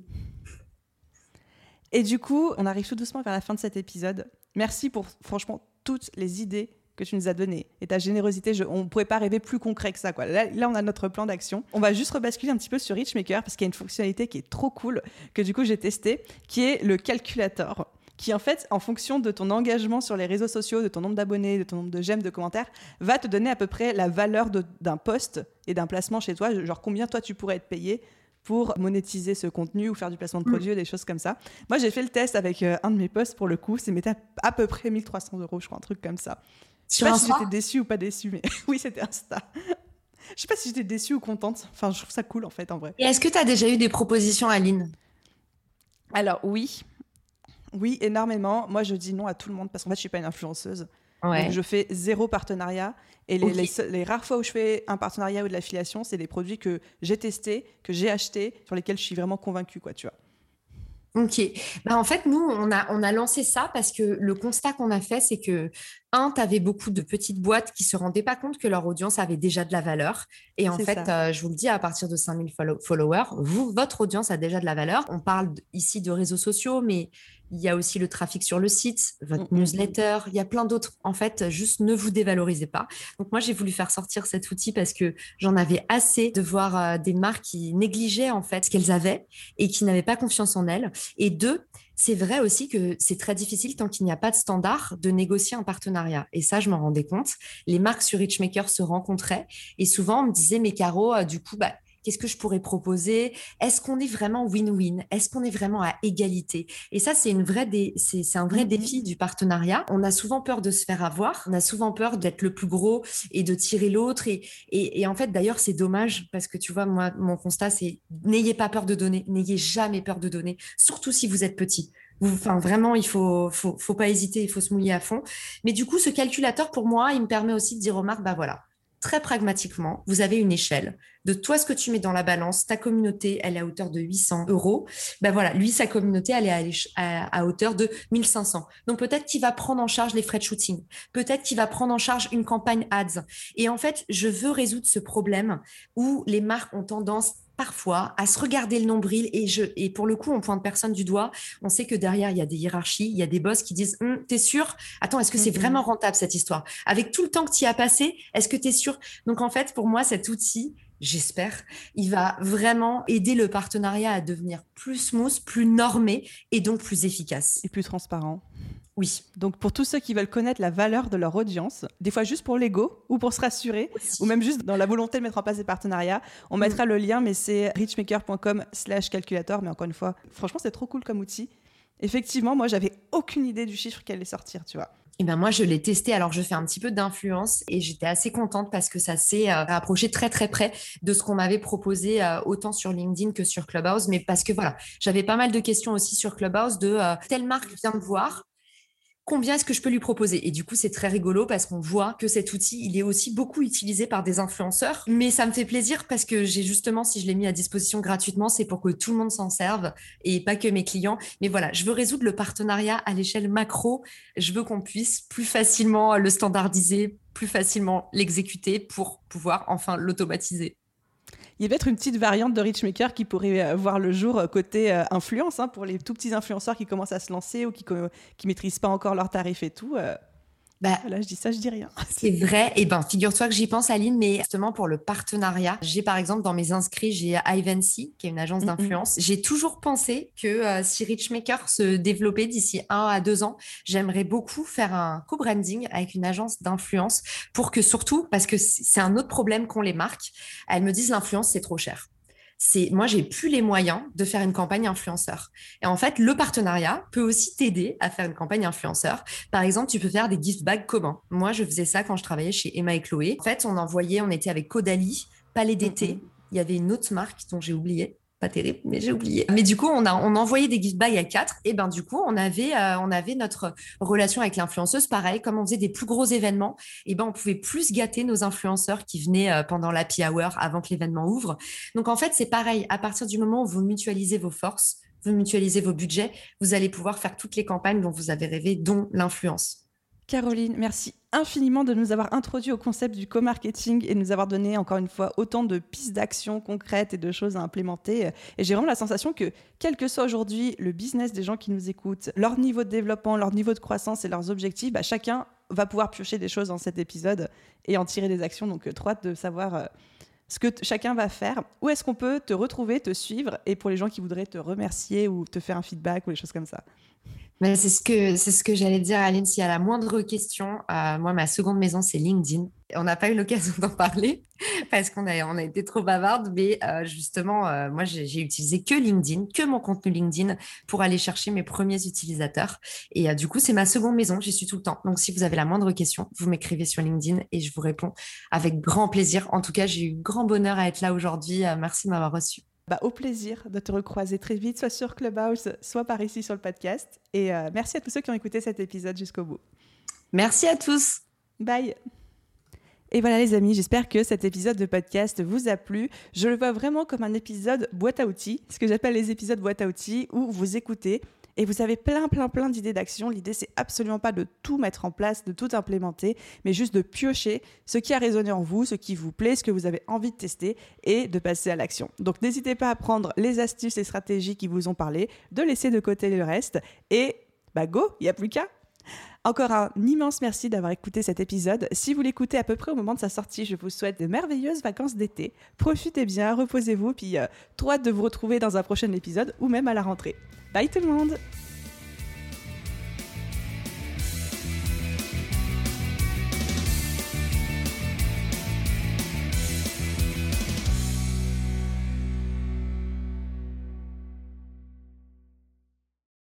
Et du coup, on arrive tout doucement vers la fin de cet épisode. Merci pour franchement toutes les idées que tu nous as donné et ta générosité. on ne pouvait pas rêver plus concret que ça. Quoi. Là, on a notre plan d'action. On va juste rebasculer un petit peu sur Richmaker parce qu'il y a une fonctionnalité qui est trop cool que du coup j'ai testé, qui est le calculator qui en fait, en fonction de ton engagement sur les réseaux sociaux, de ton nombre d'abonnés, de ton nombre de j'aime, de commentaires, va te donner à peu près la valeur d'un post et d'un placement chez toi, genre combien toi tu pourrais être payé pour monétiser ce contenu ou faire du placement de mm. produits, des choses comme ça. Moi, j'ai fait le test avec euh, un de mes posts pour le coup, c'est à peu près 1300 euros, je crois, un truc comme ça. Je sais pas si j'étais déçue ou pas déçue, mais oui, c'était Insta. Je sais pas si j'étais déçue ou contente. Enfin, je trouve ça cool en fait, en vrai. Et est-ce que tu as déjà eu des propositions, Aline? Alors, oui. Oui, énormément. Moi, je dis non à tout le monde parce qu'en fait, je suis pas une influenceuse. Donc, je fais zéro partenariat. Et les, les, rares fois où je fais un partenariat ou de l'affiliation, c'est des produits que j'ai testés, que j'ai achetés, sur lesquels je suis vraiment convaincue, quoi, tu vois. Ok. Bah, en fait, nous, on a, on a lancé ça parce que le constat qu'on a fait, c'est que, un, tu avais beaucoup de petites boîtes qui se rendaient pas compte que leur audience avait déjà de la valeur. Et en fait, euh, je vous le dis, à partir de 5000 followers, vous, votre audience a déjà de la valeur. On parle ici de réseaux sociaux, mais il y a aussi le trafic sur le site, votre mm, mm, mm. newsletter, il y a plein d'autres. En fait, juste ne vous dévalorisez pas. Donc moi, j'ai voulu faire sortir cet outil parce que j'en avais assez de voir euh, des marques qui négligeaient en fait ce qu'elles avaient et qui n'avaient pas confiance en elles. Et deux, c'est vrai aussi que c'est très difficile tant qu'il n'y a pas de standard de négocier un partenariat. Et ça, je m'en rendais compte. Les marques sur Richmaker se rencontraient et souvent on me disait, mais Caro, euh, du coup, bah, Qu'est-ce que je pourrais proposer? Est-ce qu'on est vraiment win-win? Est-ce qu'on est vraiment à égalité? Et ça, c'est une vraie c'est un vrai mmh défi du partenariat. On a souvent peur de se faire avoir. On a souvent peur d'être le plus gros et de tirer l'autre. Et, et, en fait, d'ailleurs, c'est dommage parce que tu vois, moi, mon constat, c'est n'ayez pas peur de donner. N'ayez jamais peur de donner, surtout si vous êtes petit. Enfin, vraiment, il faut, faut, faut pas hésiter, il faut se mouiller à fond. Mais du coup, ce calculateur, pour moi, il me permet aussi de dire aux marques, bah voilà, très pragmatiquement, vous avez une échelle de toi ce que tu mets dans la balance, ta communauté, elle est à hauteur de 800 euros. Ben voilà, lui, sa communauté, elle est à, à, hauteur de 1500. Donc peut-être qu'il va prendre en charge les frais de shooting. Peut-être qu'il va prendre en charge une campagne ads. Et en fait, je veux résoudre ce problème où les marques ont tendance parfois à se regarder le nombril et, je, et pour le coup, on pointe personne du doigt. On sait que derrière, il y a des hiérarchies, il y a des boss qui disent hum, T'es sûr? Attends, est-ce que c'est vraiment rentable cette histoire? Avec tout le temps que tu y as passé, est-ce que tu es sûr? Donc en fait, pour moi, cet outil, j'espère, il va vraiment aider le partenariat à devenir plus smooth, plus normé et donc plus efficace. Et plus transparent. Oui. Donc pour tous ceux qui veulent connaître la valeur de leur audience, des fois juste pour l'ego ou pour se rassurer, ou même juste dans la volonté de mettre en place des partenariats, on mm. mettra le lien, mais c'est richmaker.com slash calculator. Mais encore une fois, franchement, c'est trop cool comme outil. Effectivement, moi, j'avais aucune idée du chiffre qui allait sortir, tu vois. Et eh ben moi, je l'ai testé. Alors, je fais un petit peu d'influence et j'étais assez contente parce que ça s'est euh, rapproché très très près de ce qu'on m'avait proposé euh, autant sur LinkedIn que sur Clubhouse. Mais parce que voilà, j'avais pas mal de questions aussi sur Clubhouse de euh, telle marque vient me voir, combien est-ce que je peux lui proposer? Et du coup, c'est très rigolo parce qu'on voit que cet outil, il est aussi beaucoup utilisé par des influenceurs. Mais ça me fait plaisir parce que j'ai justement, si je l'ai mis à disposition gratuitement, c'est pour que tout le monde s'en serve et pas que mes clients. Mais voilà, je veux résoudre le partenariat à l'échelle macro. Je veux qu'on puisse plus facilement le standardiser, plus facilement l'exécuter pour pouvoir enfin l'automatiser il y a peut-être une petite variante de Richmaker qui pourrait euh, voir le jour euh, côté euh, influence hein, pour les tout petits influenceurs qui commencent à se lancer ou qui ne maîtrisent pas encore leurs tarifs et tout. Bah, Là, je dis ça, je dis rien. C'est vrai. Et eh ben, figure-toi que j'y pense, Aline, mais justement pour le partenariat, j'ai par exemple dans mes inscrits, j'ai Ivancy, qui est une agence d'influence. J'ai toujours pensé que euh, si Richmaker se développait d'ici un à deux ans, j'aimerais beaucoup faire un co-branding avec une agence d'influence pour que surtout, parce que c'est un autre problème qu'ont les marques, elles me disent l'influence, c'est trop cher c'est moi j'ai plus les moyens de faire une campagne influenceur. Et en fait, le partenariat peut aussi t'aider à faire une campagne influenceur. Par exemple, tu peux faire des gift bags communs. Moi, je faisais ça quand je travaillait chez Emma et Chloé. En fait, on envoyait, on était avec Caudalie, Palais d'été. Mm-hmm. Il y avait une autre marque dont j'ai oublié pas terrible, mais j'ai oublié. Mais du coup, on a, on envoyé des gift bags à quatre. Et ben du coup, on avait, euh, on avait notre relation avec l'influenceuse. Pareil, comme on faisait des plus gros événements, et ben on pouvait plus gâter nos influenceurs qui venaient euh, pendant l'happy hour avant que l'événement ouvre. Donc en fait, c'est pareil. À partir du moment où vous mutualisez vos forces, vous mutualisez vos budgets, vous allez pouvoir faire toutes les campagnes dont vous avez rêvé, dont l'influence. Caroline, merci infiniment de nous avoir introduit au concept du co-marketing et de nous avoir donné encore une fois autant de pistes d'action concrètes et de choses à implémenter. Et j'ai vraiment la sensation que, quel que soit aujourd'hui le business des gens qui nous écoutent, leur niveau de développement, leur niveau de croissance et leurs objectifs, bah, chacun va pouvoir piocher des choses dans cet épisode et en tirer des actions. Donc, euh, trop hâte de savoir euh, ce que chacun va faire. Où est-ce qu'on peut te retrouver, te suivre et pour les gens qui voudraient te remercier ou te faire un feedback ou des choses comme ça? C'est ce que c'est ce que j'allais dire, Aline. S'il y a la moindre question, euh, moi, ma seconde maison, c'est LinkedIn. On n'a pas eu l'occasion d'en parler parce qu'on a, on a été trop bavarde, mais euh, justement, euh, moi, j'ai utilisé que LinkedIn, que mon contenu LinkedIn pour aller chercher mes premiers utilisateurs. Et du coup, c'est ma seconde maison. J'y suis tout le temps. Donc, si vous avez la moindre question, vous m'écrivez sur LinkedIn et je vous réponds avec grand plaisir. En tout cas, j'ai eu grand bonheur à être là aujourd'hui. merci de m'avoir reçu. Bah, au plaisir de te recroiser très vite, soit sur Clubhouse, soit par ici sur le podcast. Et euh, merci à tous ceux qui ont écouté cet épisode jusqu'au bout. Merci à tous. Bye. Et voilà les amis, j'espère que cet épisode de podcast vous a plu. Je le vois vraiment comme un épisode boîte à outils, ce que j'appelle les épisodes boîte à outils, où vous écoutez et vous avez plein, plein, plein d'idées d'action. L'idée, c'est absolument pas de tout mettre en place, de tout implémenter, mais juste de piocher ce qui a résonné en vous, ce qui vous plaît, ce que vous avez envie de tester et de passer à l'action. Donc, n'hésitez pas à prendre les astuces et stratégies qui vous ont parlé, de laisser de côté le reste et bah go, il n'y a plus qu'à encore un immense merci d'avoir écouté cet épisode. Si vous l'écoutez à peu près au moment de sa sortie, je vous souhaite de merveilleuses vacances d'été. Profitez bien, reposez-vous, puis euh, trop hâte de vous retrouver dans un prochain épisode ou même à la rentrée. Bye tout le monde